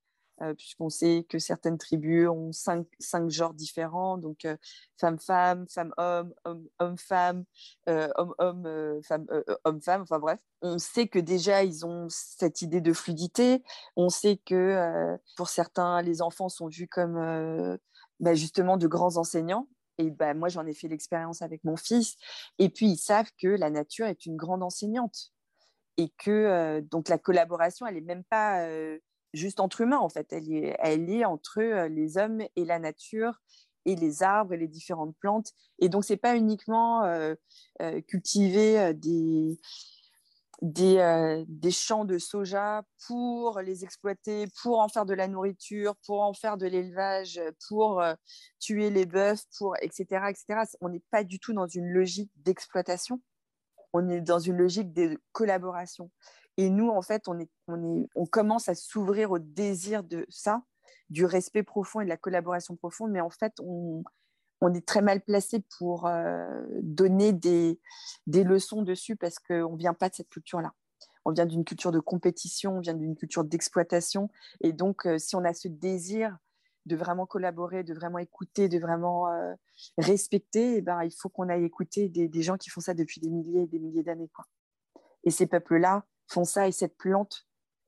euh, puisqu'on sait que certaines tribus ont cinq, cinq genres différents, donc euh, femme-femme, femme-homme, homme-femme, euh, homme-homme, femme-homme-femme, enfin bref. On sait que déjà, ils ont cette idée de fluidité. On sait que pour certains, les enfants sont vus comme bah, justement de grands enseignants. Et bah, moi, j'en ai fait l'expérience avec mon fils. Et puis, ils savent que la nature est une grande enseignante. Et que donc la collaboration, elle n'est même pas juste entre humains, en fait. Elle est, elle est entre les hommes et la nature et les arbres et les différentes plantes. Et donc, c'est pas uniquement cultiver des, des, des, champs de soja pour les exploiter, pour en faire de la nourriture, pour en faire de l'élevage, pour tuer les bœufs, pour etc. etc. On n'est pas du tout dans une logique d'exploitation. On est dans une logique de collaboration. Et nous, en fait, on, commence à s'ouvrir au désir de ça, du respect profond et de la collaboration profonde, mais en fait, on, est très mal placé pour euh, donner des, des, leçons dessus parce qu'on ne vient pas de cette culture-là. On vient d'une culture de compétition, on vient d'une culture d'exploitation. Et donc, euh, si on a ce désir de vraiment collaborer, de vraiment écouter, de vraiment euh, respecter, eh ben, il faut qu'on aille écouter des, des, gens qui font ça depuis des milliers et des milliers d'années. Et ces peuples-là, font ça et cette plante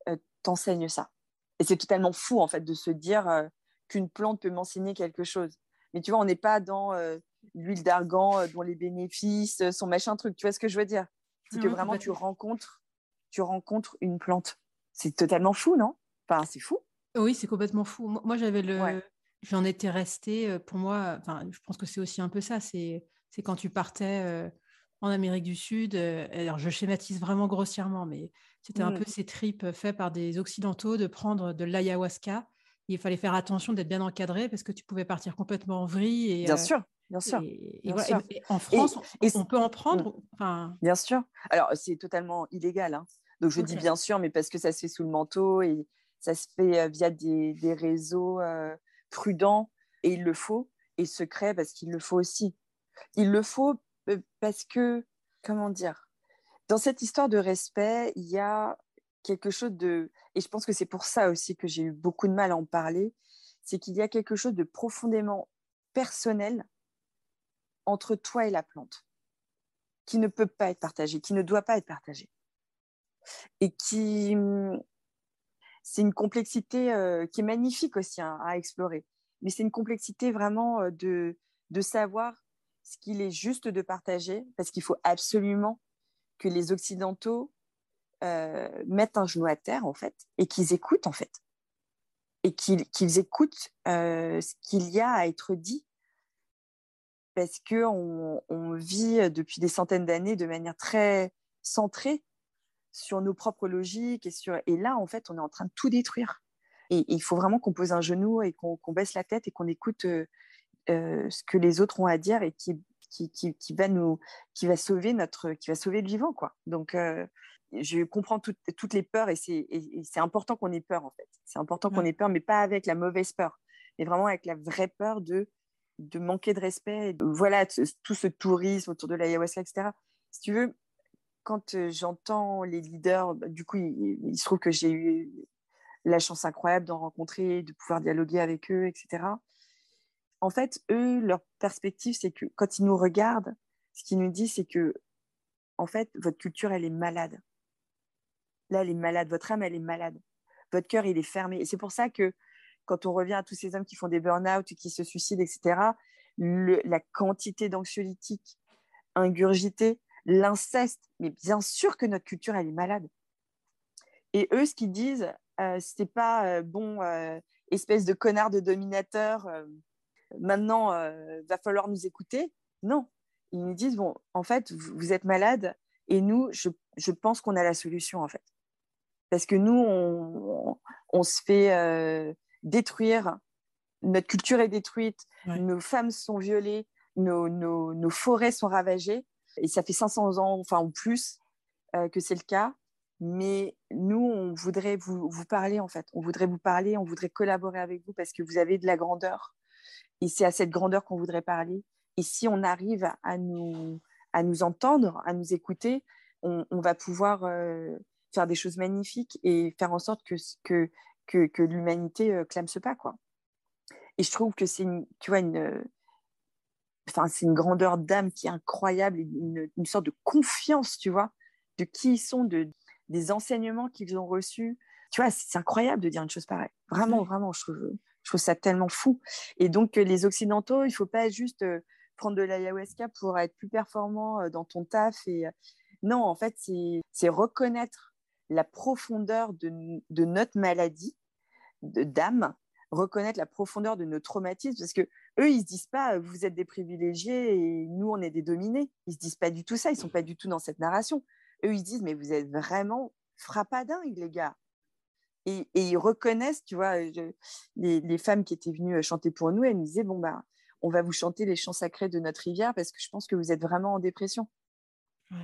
euh, t'enseigne ça. Et c'est totalement fou, en fait, de se dire euh, qu'une plante peut m'enseigner quelque chose. Mais tu vois, on n'est pas dans euh, l'huile d'argan dont les bénéfices sont machin truc. Tu vois ce que je veux dire? C'est que vraiment, tu rencontres, tu rencontres une plante. C'est totalement fou, non? Enfin, c'est fou. Oui, c'est complètement fou. Moi, j'avais le... J'en étais restée, pour moi, enfin, je pense que c'est aussi un peu ça, c'est quand tu partais en Amérique du Sud. Euh, alors, je schématise vraiment grossièrement, mais c'était un mmh. peu ces tripes faits par des Occidentaux de prendre de l'ayahuasca. Il fallait faire attention d'être bien encadré parce que tu pouvais partir complètement en vrille. Et, bien euh, sûr, bien sûr. en France, on, peut en prendre. Enfin... Bien sûr. Alors, c'est totalement illégal. Hein. Donc, je dis bien sûr, mais parce que ça se fait sous le manteau et ça se fait euh, via des, des réseaux prudents et il le faut, et secret parce qu'il le faut aussi. Il le faut parce que, comment dire, dans cette histoire de respect, il y a quelque chose de, et je pense que c'est pour ça aussi que j'ai eu beaucoup de mal à en parler, c'est qu'il y a quelque chose de profondément personnel entre toi et la plante, qui ne peut pas être partagé, qui ne doit pas être partagé. Et qui, c'est une complexité euh, qui est magnifique aussi hein, à explorer, mais c'est une complexité vraiment euh, de, de savoir ce qu'il est juste de partager, parce qu'il faut absolument que les Occidentaux euh, mettent un genou à terre, en fait, et qu'ils écoutent, en fait. Et qu'ils écoutent euh, ce qu'il y a à être dit. Parce qu'on on vit depuis des centaines d'années de manière très centrée sur nos propres logiques. Et, là, en fait, on est en train de tout détruire. Et il faut vraiment qu'on pose un genou et qu'on baisse la tête et qu'on écoute euh, euh, ce que les autres ont à dire et qui, qui, qui, va nous qui va sauver notre qui va sauver le vivant quoi. Donc euh, je comprends toutes les peurs et c'est important qu'on ait peur en fait. C'est important qu'on ait peur mais pas avec la mauvaise peur mais vraiment avec la vraie peur de de manquer de respect voilà tout ce tourisme autour de l'ayahuasca etc si tu veux quand euh, j'entends les leaders bah, du coup il, il, se trouve que j'ai eu la chance incroyable d'en rencontrer de pouvoir dialoguer avec eux etc en fait, eux, leur perspective, c'est que quand ils nous regardent, ce qu'ils nous disent, c'est que, en fait, votre culture, elle est malade. Là, elle est malade. Votre âme, elle est malade. votre cœur, il est fermé. Et c'est pour ça que quand on revient à tous ces hommes qui font des burn-out, qui se suicident, etc., la quantité d'anxiolytiques ingurgités, l'inceste, mais bien sûr que notre culture, elle est malade. Et eux, ce qu'ils disent, euh, c'est pas euh, bon, euh, espèce de connard de dominateur, maintenant, va falloir nous écouter. Non, ils nous disent, bon, en fait, vous, êtes malade et nous, je, je pense qu'on a la solution, en fait. Parce que nous, on, on, se fait détruire, notre culture est détruite, nos femmes sont violées, nos, nos, nos, forêts sont ravagées, et ça fait 500 ans, enfin, ou plus, que c'est le cas. Mais nous, on voudrait vous, vous, parler, en fait. On voudrait vous parler, on voudrait collaborer avec vous parce que vous avez de la grandeur. Et c'est à cette grandeur qu'on voudrait parler. Et si on arrive à nous, à nous entendre, à nous écouter, on, va pouvoir euh, faire des choses magnifiques et faire en sorte que, que, que, que l'humanité euh, clame ce pas. Quoi. Et je trouve que c'est une, tu vois, une, enfin, c'est une grandeur d'âme qui est incroyable, une, une, sorte de confiance, tu vois, de qui ils sont, de, des enseignements qu'ils ont reçus. Tu vois, c'est incroyable de dire une chose pareille. Vraiment, vraiment, je trouve, je trouve ça tellement fou. Et donc, euh, les Occidentaux, il ne faut pas juste euh, prendre de l'ayahuasca pour être plus performant euh, dans ton taf. Et... Non, en fait, c'est reconnaître la profondeur de, notre maladie d'âme, reconnaître la profondeur de nos traumatismes, parce que eux, ils se disent pas, vous êtes des privilégiés et nous, on est des dominés. Ils se disent pas du tout ça. Ils sont pas du tout dans cette narration eux, ils disent, mais vous êtes vraiment frappadingues, les gars. Et, ils reconnaissent, tu vois, les, femmes qui étaient venues chanter pour nous, elles me disaient, bon, bah, on va vous chanter les chants sacrés de notre rivière parce que je pense que vous êtes vraiment en dépression.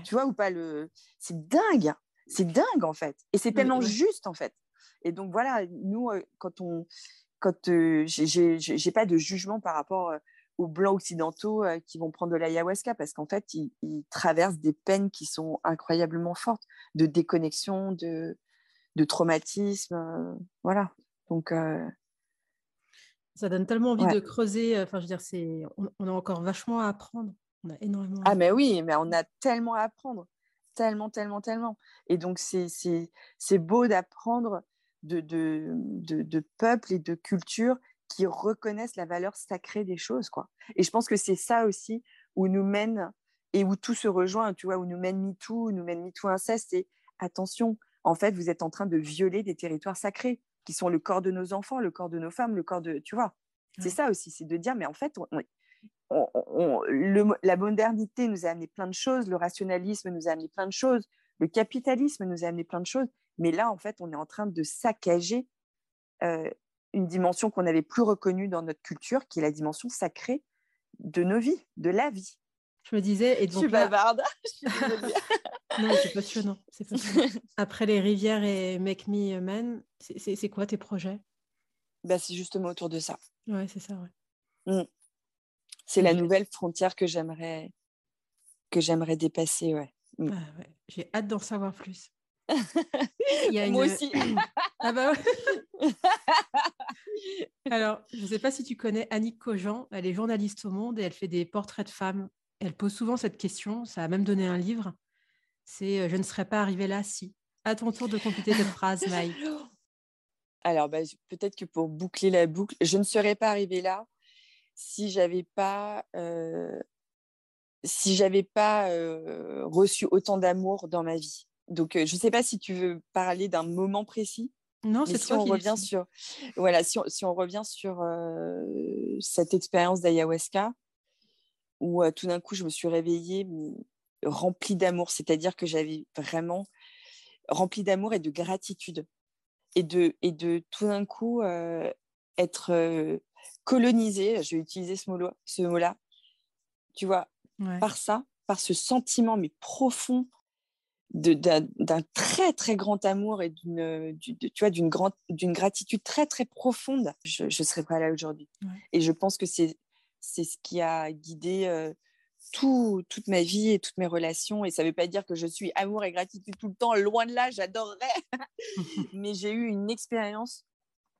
Tu vois ou pas le... C'est dingue, c'est dingue en fait. Et c'est tellement juste en fait. Et donc voilà, nous, quand on... Quand euh, j'ai pas de jugement par rapport aux blancs occidentaux euh, qui vont prendre de l'ayahuasca parce qu'en fait, ils, traversent des peines qui sont incroyablement fortes, de déconnexion, de, de traumatisme. Euh, voilà. Donc. Euh, ça donne tellement envie de creuser. Enfin, je veux dire, c'est, on, a encore vachement à apprendre. On a énormément. À ah, mais oui, mais on a tellement à apprendre. Tellement, tellement, tellement. Et donc, c'est, c'est, c'est beau d'apprendre de, de, de, de peuples et de cultures qui reconnaissent la valeur sacrée des choses. Quoi. Et je pense que c'est ça aussi où nous mène et où tout se rejoint, tu vois, où nous mène MeToo, où nous mène MeToo inceste. Et attention, en fait, vous êtes en train de violer des territoires sacrés qui sont le corps de nos enfants, le corps de nos femmes, le corps de. Tu vois, c'est ça aussi, c'est de dire, mais en fait, la modernité nous a amené plein de choses, le rationalisme nous a amené plein de choses, le capitalisme nous a amené plein de choses. Mais là, en fait, on est en train de saccager euh, une dimension qu'on n'avait plus reconnue dans notre culture, qui est la dimension sacrée de nos vies, de la vie. Je me disais, et donc je suis bavarde. non, c'est passionnant, c'est passionnant. Après les rivières et Make Me Man, c'est quoi tes projets? Bah, C'est justement autour de ça. Ouais, c'est ça, ouais. Mmh. C'est la nouvelle frontière que j'aimerais que j'aimerais dépasser, ouais. Mmh. Ah, ouais. J'ai hâte d'en savoir plus. Moi aussi. ah bah Alors, je ne sais pas si tu connais Annick Cogent. Elle est journaliste au Monde et elle fait des portraits de femmes. Elle pose souvent cette question. Ça a même donné un livre. C'est euh, Je ne serais pas arrivée là si. À ton tour de compléter cette phrase, Maï. Alors, bah, peut-être que pour boucler la boucle, je ne serais pas arrivée là si j'avais pas, euh, si j'avais pas euh, reçu autant d'amour dans ma vie. Donc, je ne sais pas si tu veux parler d'un moment précis. Non, c'est si on revient sur voilà, si on, revient sur cette expérience d'ayahuasca où tout d'un coup je me suis réveillée remplie d'amour, c'est-à-dire que j'avais vraiment remplie d'amour et de gratitude et de et de tout d'un coup être colonisée, je vais utiliser ce mot-là, ce mot-là, tu vois, par ça, par ce sentiment mais profond d'un très très grand amour et d'une tu vois d'une grande d'une gratitude très très profonde je ne serais pas là aujourd'hui. Et je pense que c'est c'est ce qui a guidé euh, tout, toute ma vie et toutes mes relations. Et ça ne veut pas dire que je suis amour et gratitude tout le temps loin de là j'adorerais. Mais j'ai eu une expérience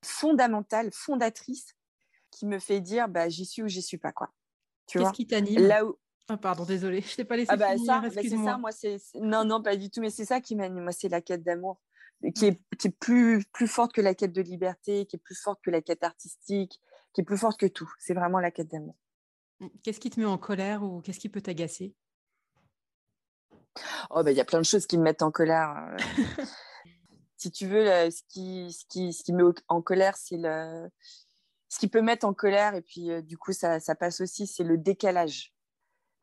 fondamentale fondatrice qui me fait dire bah j'y suis ou j'y suis pas quoi. Qu'est-ce qui t'anime? Là où ah, pardon, désolée, je t'ai pas laissé ah bah, ça, bah, c'est ça, moi, c'est... Non, non, pas du tout, mais c'est ça qui m'anime, moi, c'est la quête d'amour. qui est, qui est plus, plus forte que la quête de liberté, qui est plus forte que la quête artistique, qui est plus forte que tout. C'est vraiment la quête d'amour. Mmh. Qu'est-ce qui te met en colère ou qu'est-ce qui peut t'agacer? Oh, bah, il y a plein de choses qui me mettent en colère. euh. si tu veux, ce, qui, ce, qui, ce qui me met en colère, c'est le. Ce qui peut mettre en colère, et puis euh, du coup, ça, ça passe aussi, c'est le décalage.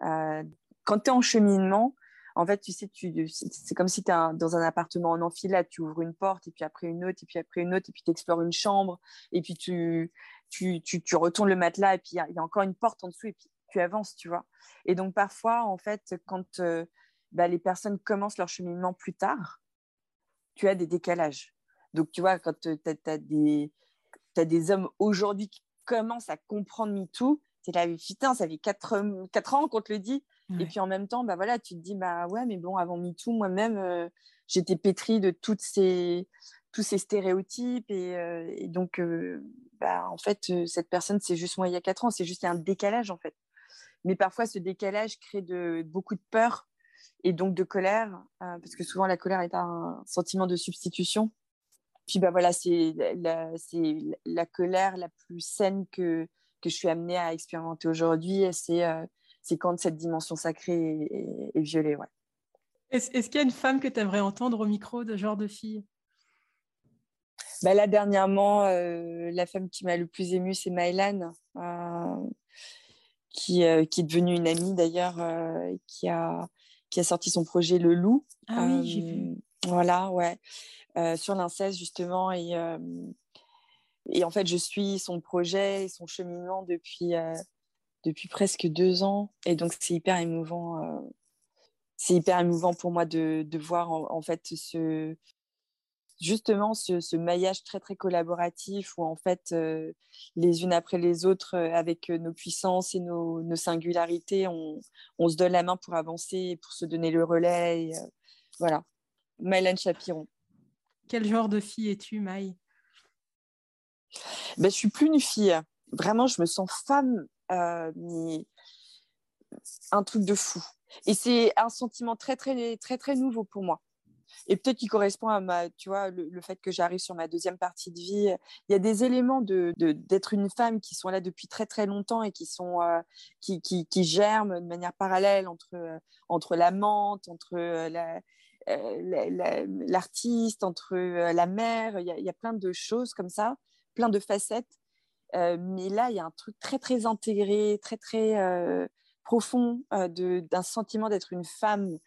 Euh, quand tu es en cheminement, en fait, tu sais, c'est comme si tu es dans un appartement en enfilade, tu ouvres une porte, et puis après une autre, et puis après une autre, et puis tu explores une chambre, et puis tu, tu, tu, retournes le matelas, et puis il y, a- encore une porte en dessous, et puis tu avances, tu vois. Et donc, parfois, en fait, quand euh, bah, les personnes commencent leur cheminement plus tard, tu as des décalages. Donc, tu vois, quand tu as, des, des hommes aujourd'hui qui commencent à comprendre MeToo, c'est là, putain, ça fait 4, quatre ans qu'on te le dit. Et puis en même temps, bah voilà, tu te dis, bah ouais, mais bon, avant MeToo, moi-même, euh, j'étais pétrie de toutes ces, tous ces stéréotypes. Et, euh, et donc, euh, bah, en fait, cette personne, c'est juste moi il y a 4 ans, c'est juste un décalage, en fait. Mais parfois, ce décalage crée de, beaucoup de peur et donc de colère, parce que souvent, la colère est un sentiment de substitution. Puis bah voilà, c'est la, c'est la colère la plus saine que, que je suis amenée à expérimenter aujourd'hui. C'est c'est quand cette dimension sacrée est, violée. Ouais. Est-ce est-ce qu'il y a une femme que tu aimerais entendre au micro de genre de fille? Bah là, dernièrement, euh, la femme qui m'a le plus émue, c'est Maëlan, euh, qui, euh, qui est devenue une amie d'ailleurs, euh, qui, a, qui a sorti son projet Le Loup. Ah oui, j'ai vu. Voilà, ouais. Sur l'inceste, justement. Et, et en fait, je suis son projet et son cheminement depuis, depuis presque deux ans. Et donc, c'est hyper émouvant. euh, c'est hyper émouvant pour moi de, de voir en, en fait ce, justement ce, ce maillage très très collaboratif où en fait euh, les unes après les autres euh, avec nos puissances et nos, nos singularités on, on se donne la main pour avancer pour se donner le relais et, euh, voilà Mylène Chapiron Quel genre de fille es-tu, Maï? Ben, je suis plus une fille vraiment je me sens femme mais un truc de fou et c'est un sentiment très très très très nouveau pour moi et peut-être qu'il correspond à ma, tu vois, le, fait que j'arrive sur ma deuxième partie de vie. Il y a des éléments de, de- d'être une femme qui sont là depuis très très longtemps et qui sont euh, qui, qui, qui germent de manière parallèle entre euh, entre entre euh, la, euh, la- la- l'artiste, entre euh, la mère. Il y a plein de choses comme ça, plein de facettes. Euh, mais là, il y a un truc très très intégré, très très euh, profond euh, d'un sentiment d'être une femme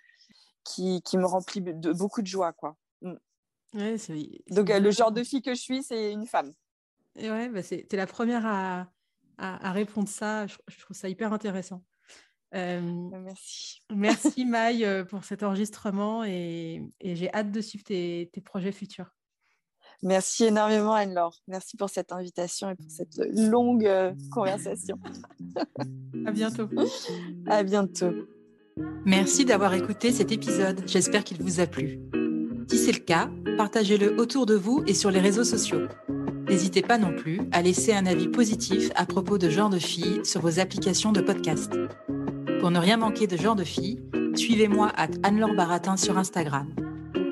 qui, qui me remplit de beaucoup de joie, quoi. Ouais, c'est- Donc, le genre de fille que je suis, c'est une femme. Et ouais, bah c'est, la première à, à, à répondre ça. Je, je trouve ça hyper intéressant. Euh, Merci. merci Maï pour cet enregistrement et, et j'ai hâte de suivre tes, tes projets futurs. Merci énormément, Anne-Laure. Merci pour cette invitation et pour cette longue euh, conversation. À bientôt. À bientôt. Merci d'avoir écouté cet épisode. J'espère qu'il vous a plu. Si c'est le cas, partagez-le autour de vous et sur les réseaux sociaux. N'hésitez pas non plus à laisser un avis positif à propos de Genre de Filles sur vos applications de podcast. Pour ne rien manquer de Genre de Filles, suivez-moi à Anne-Laure Baratin sur Instagram.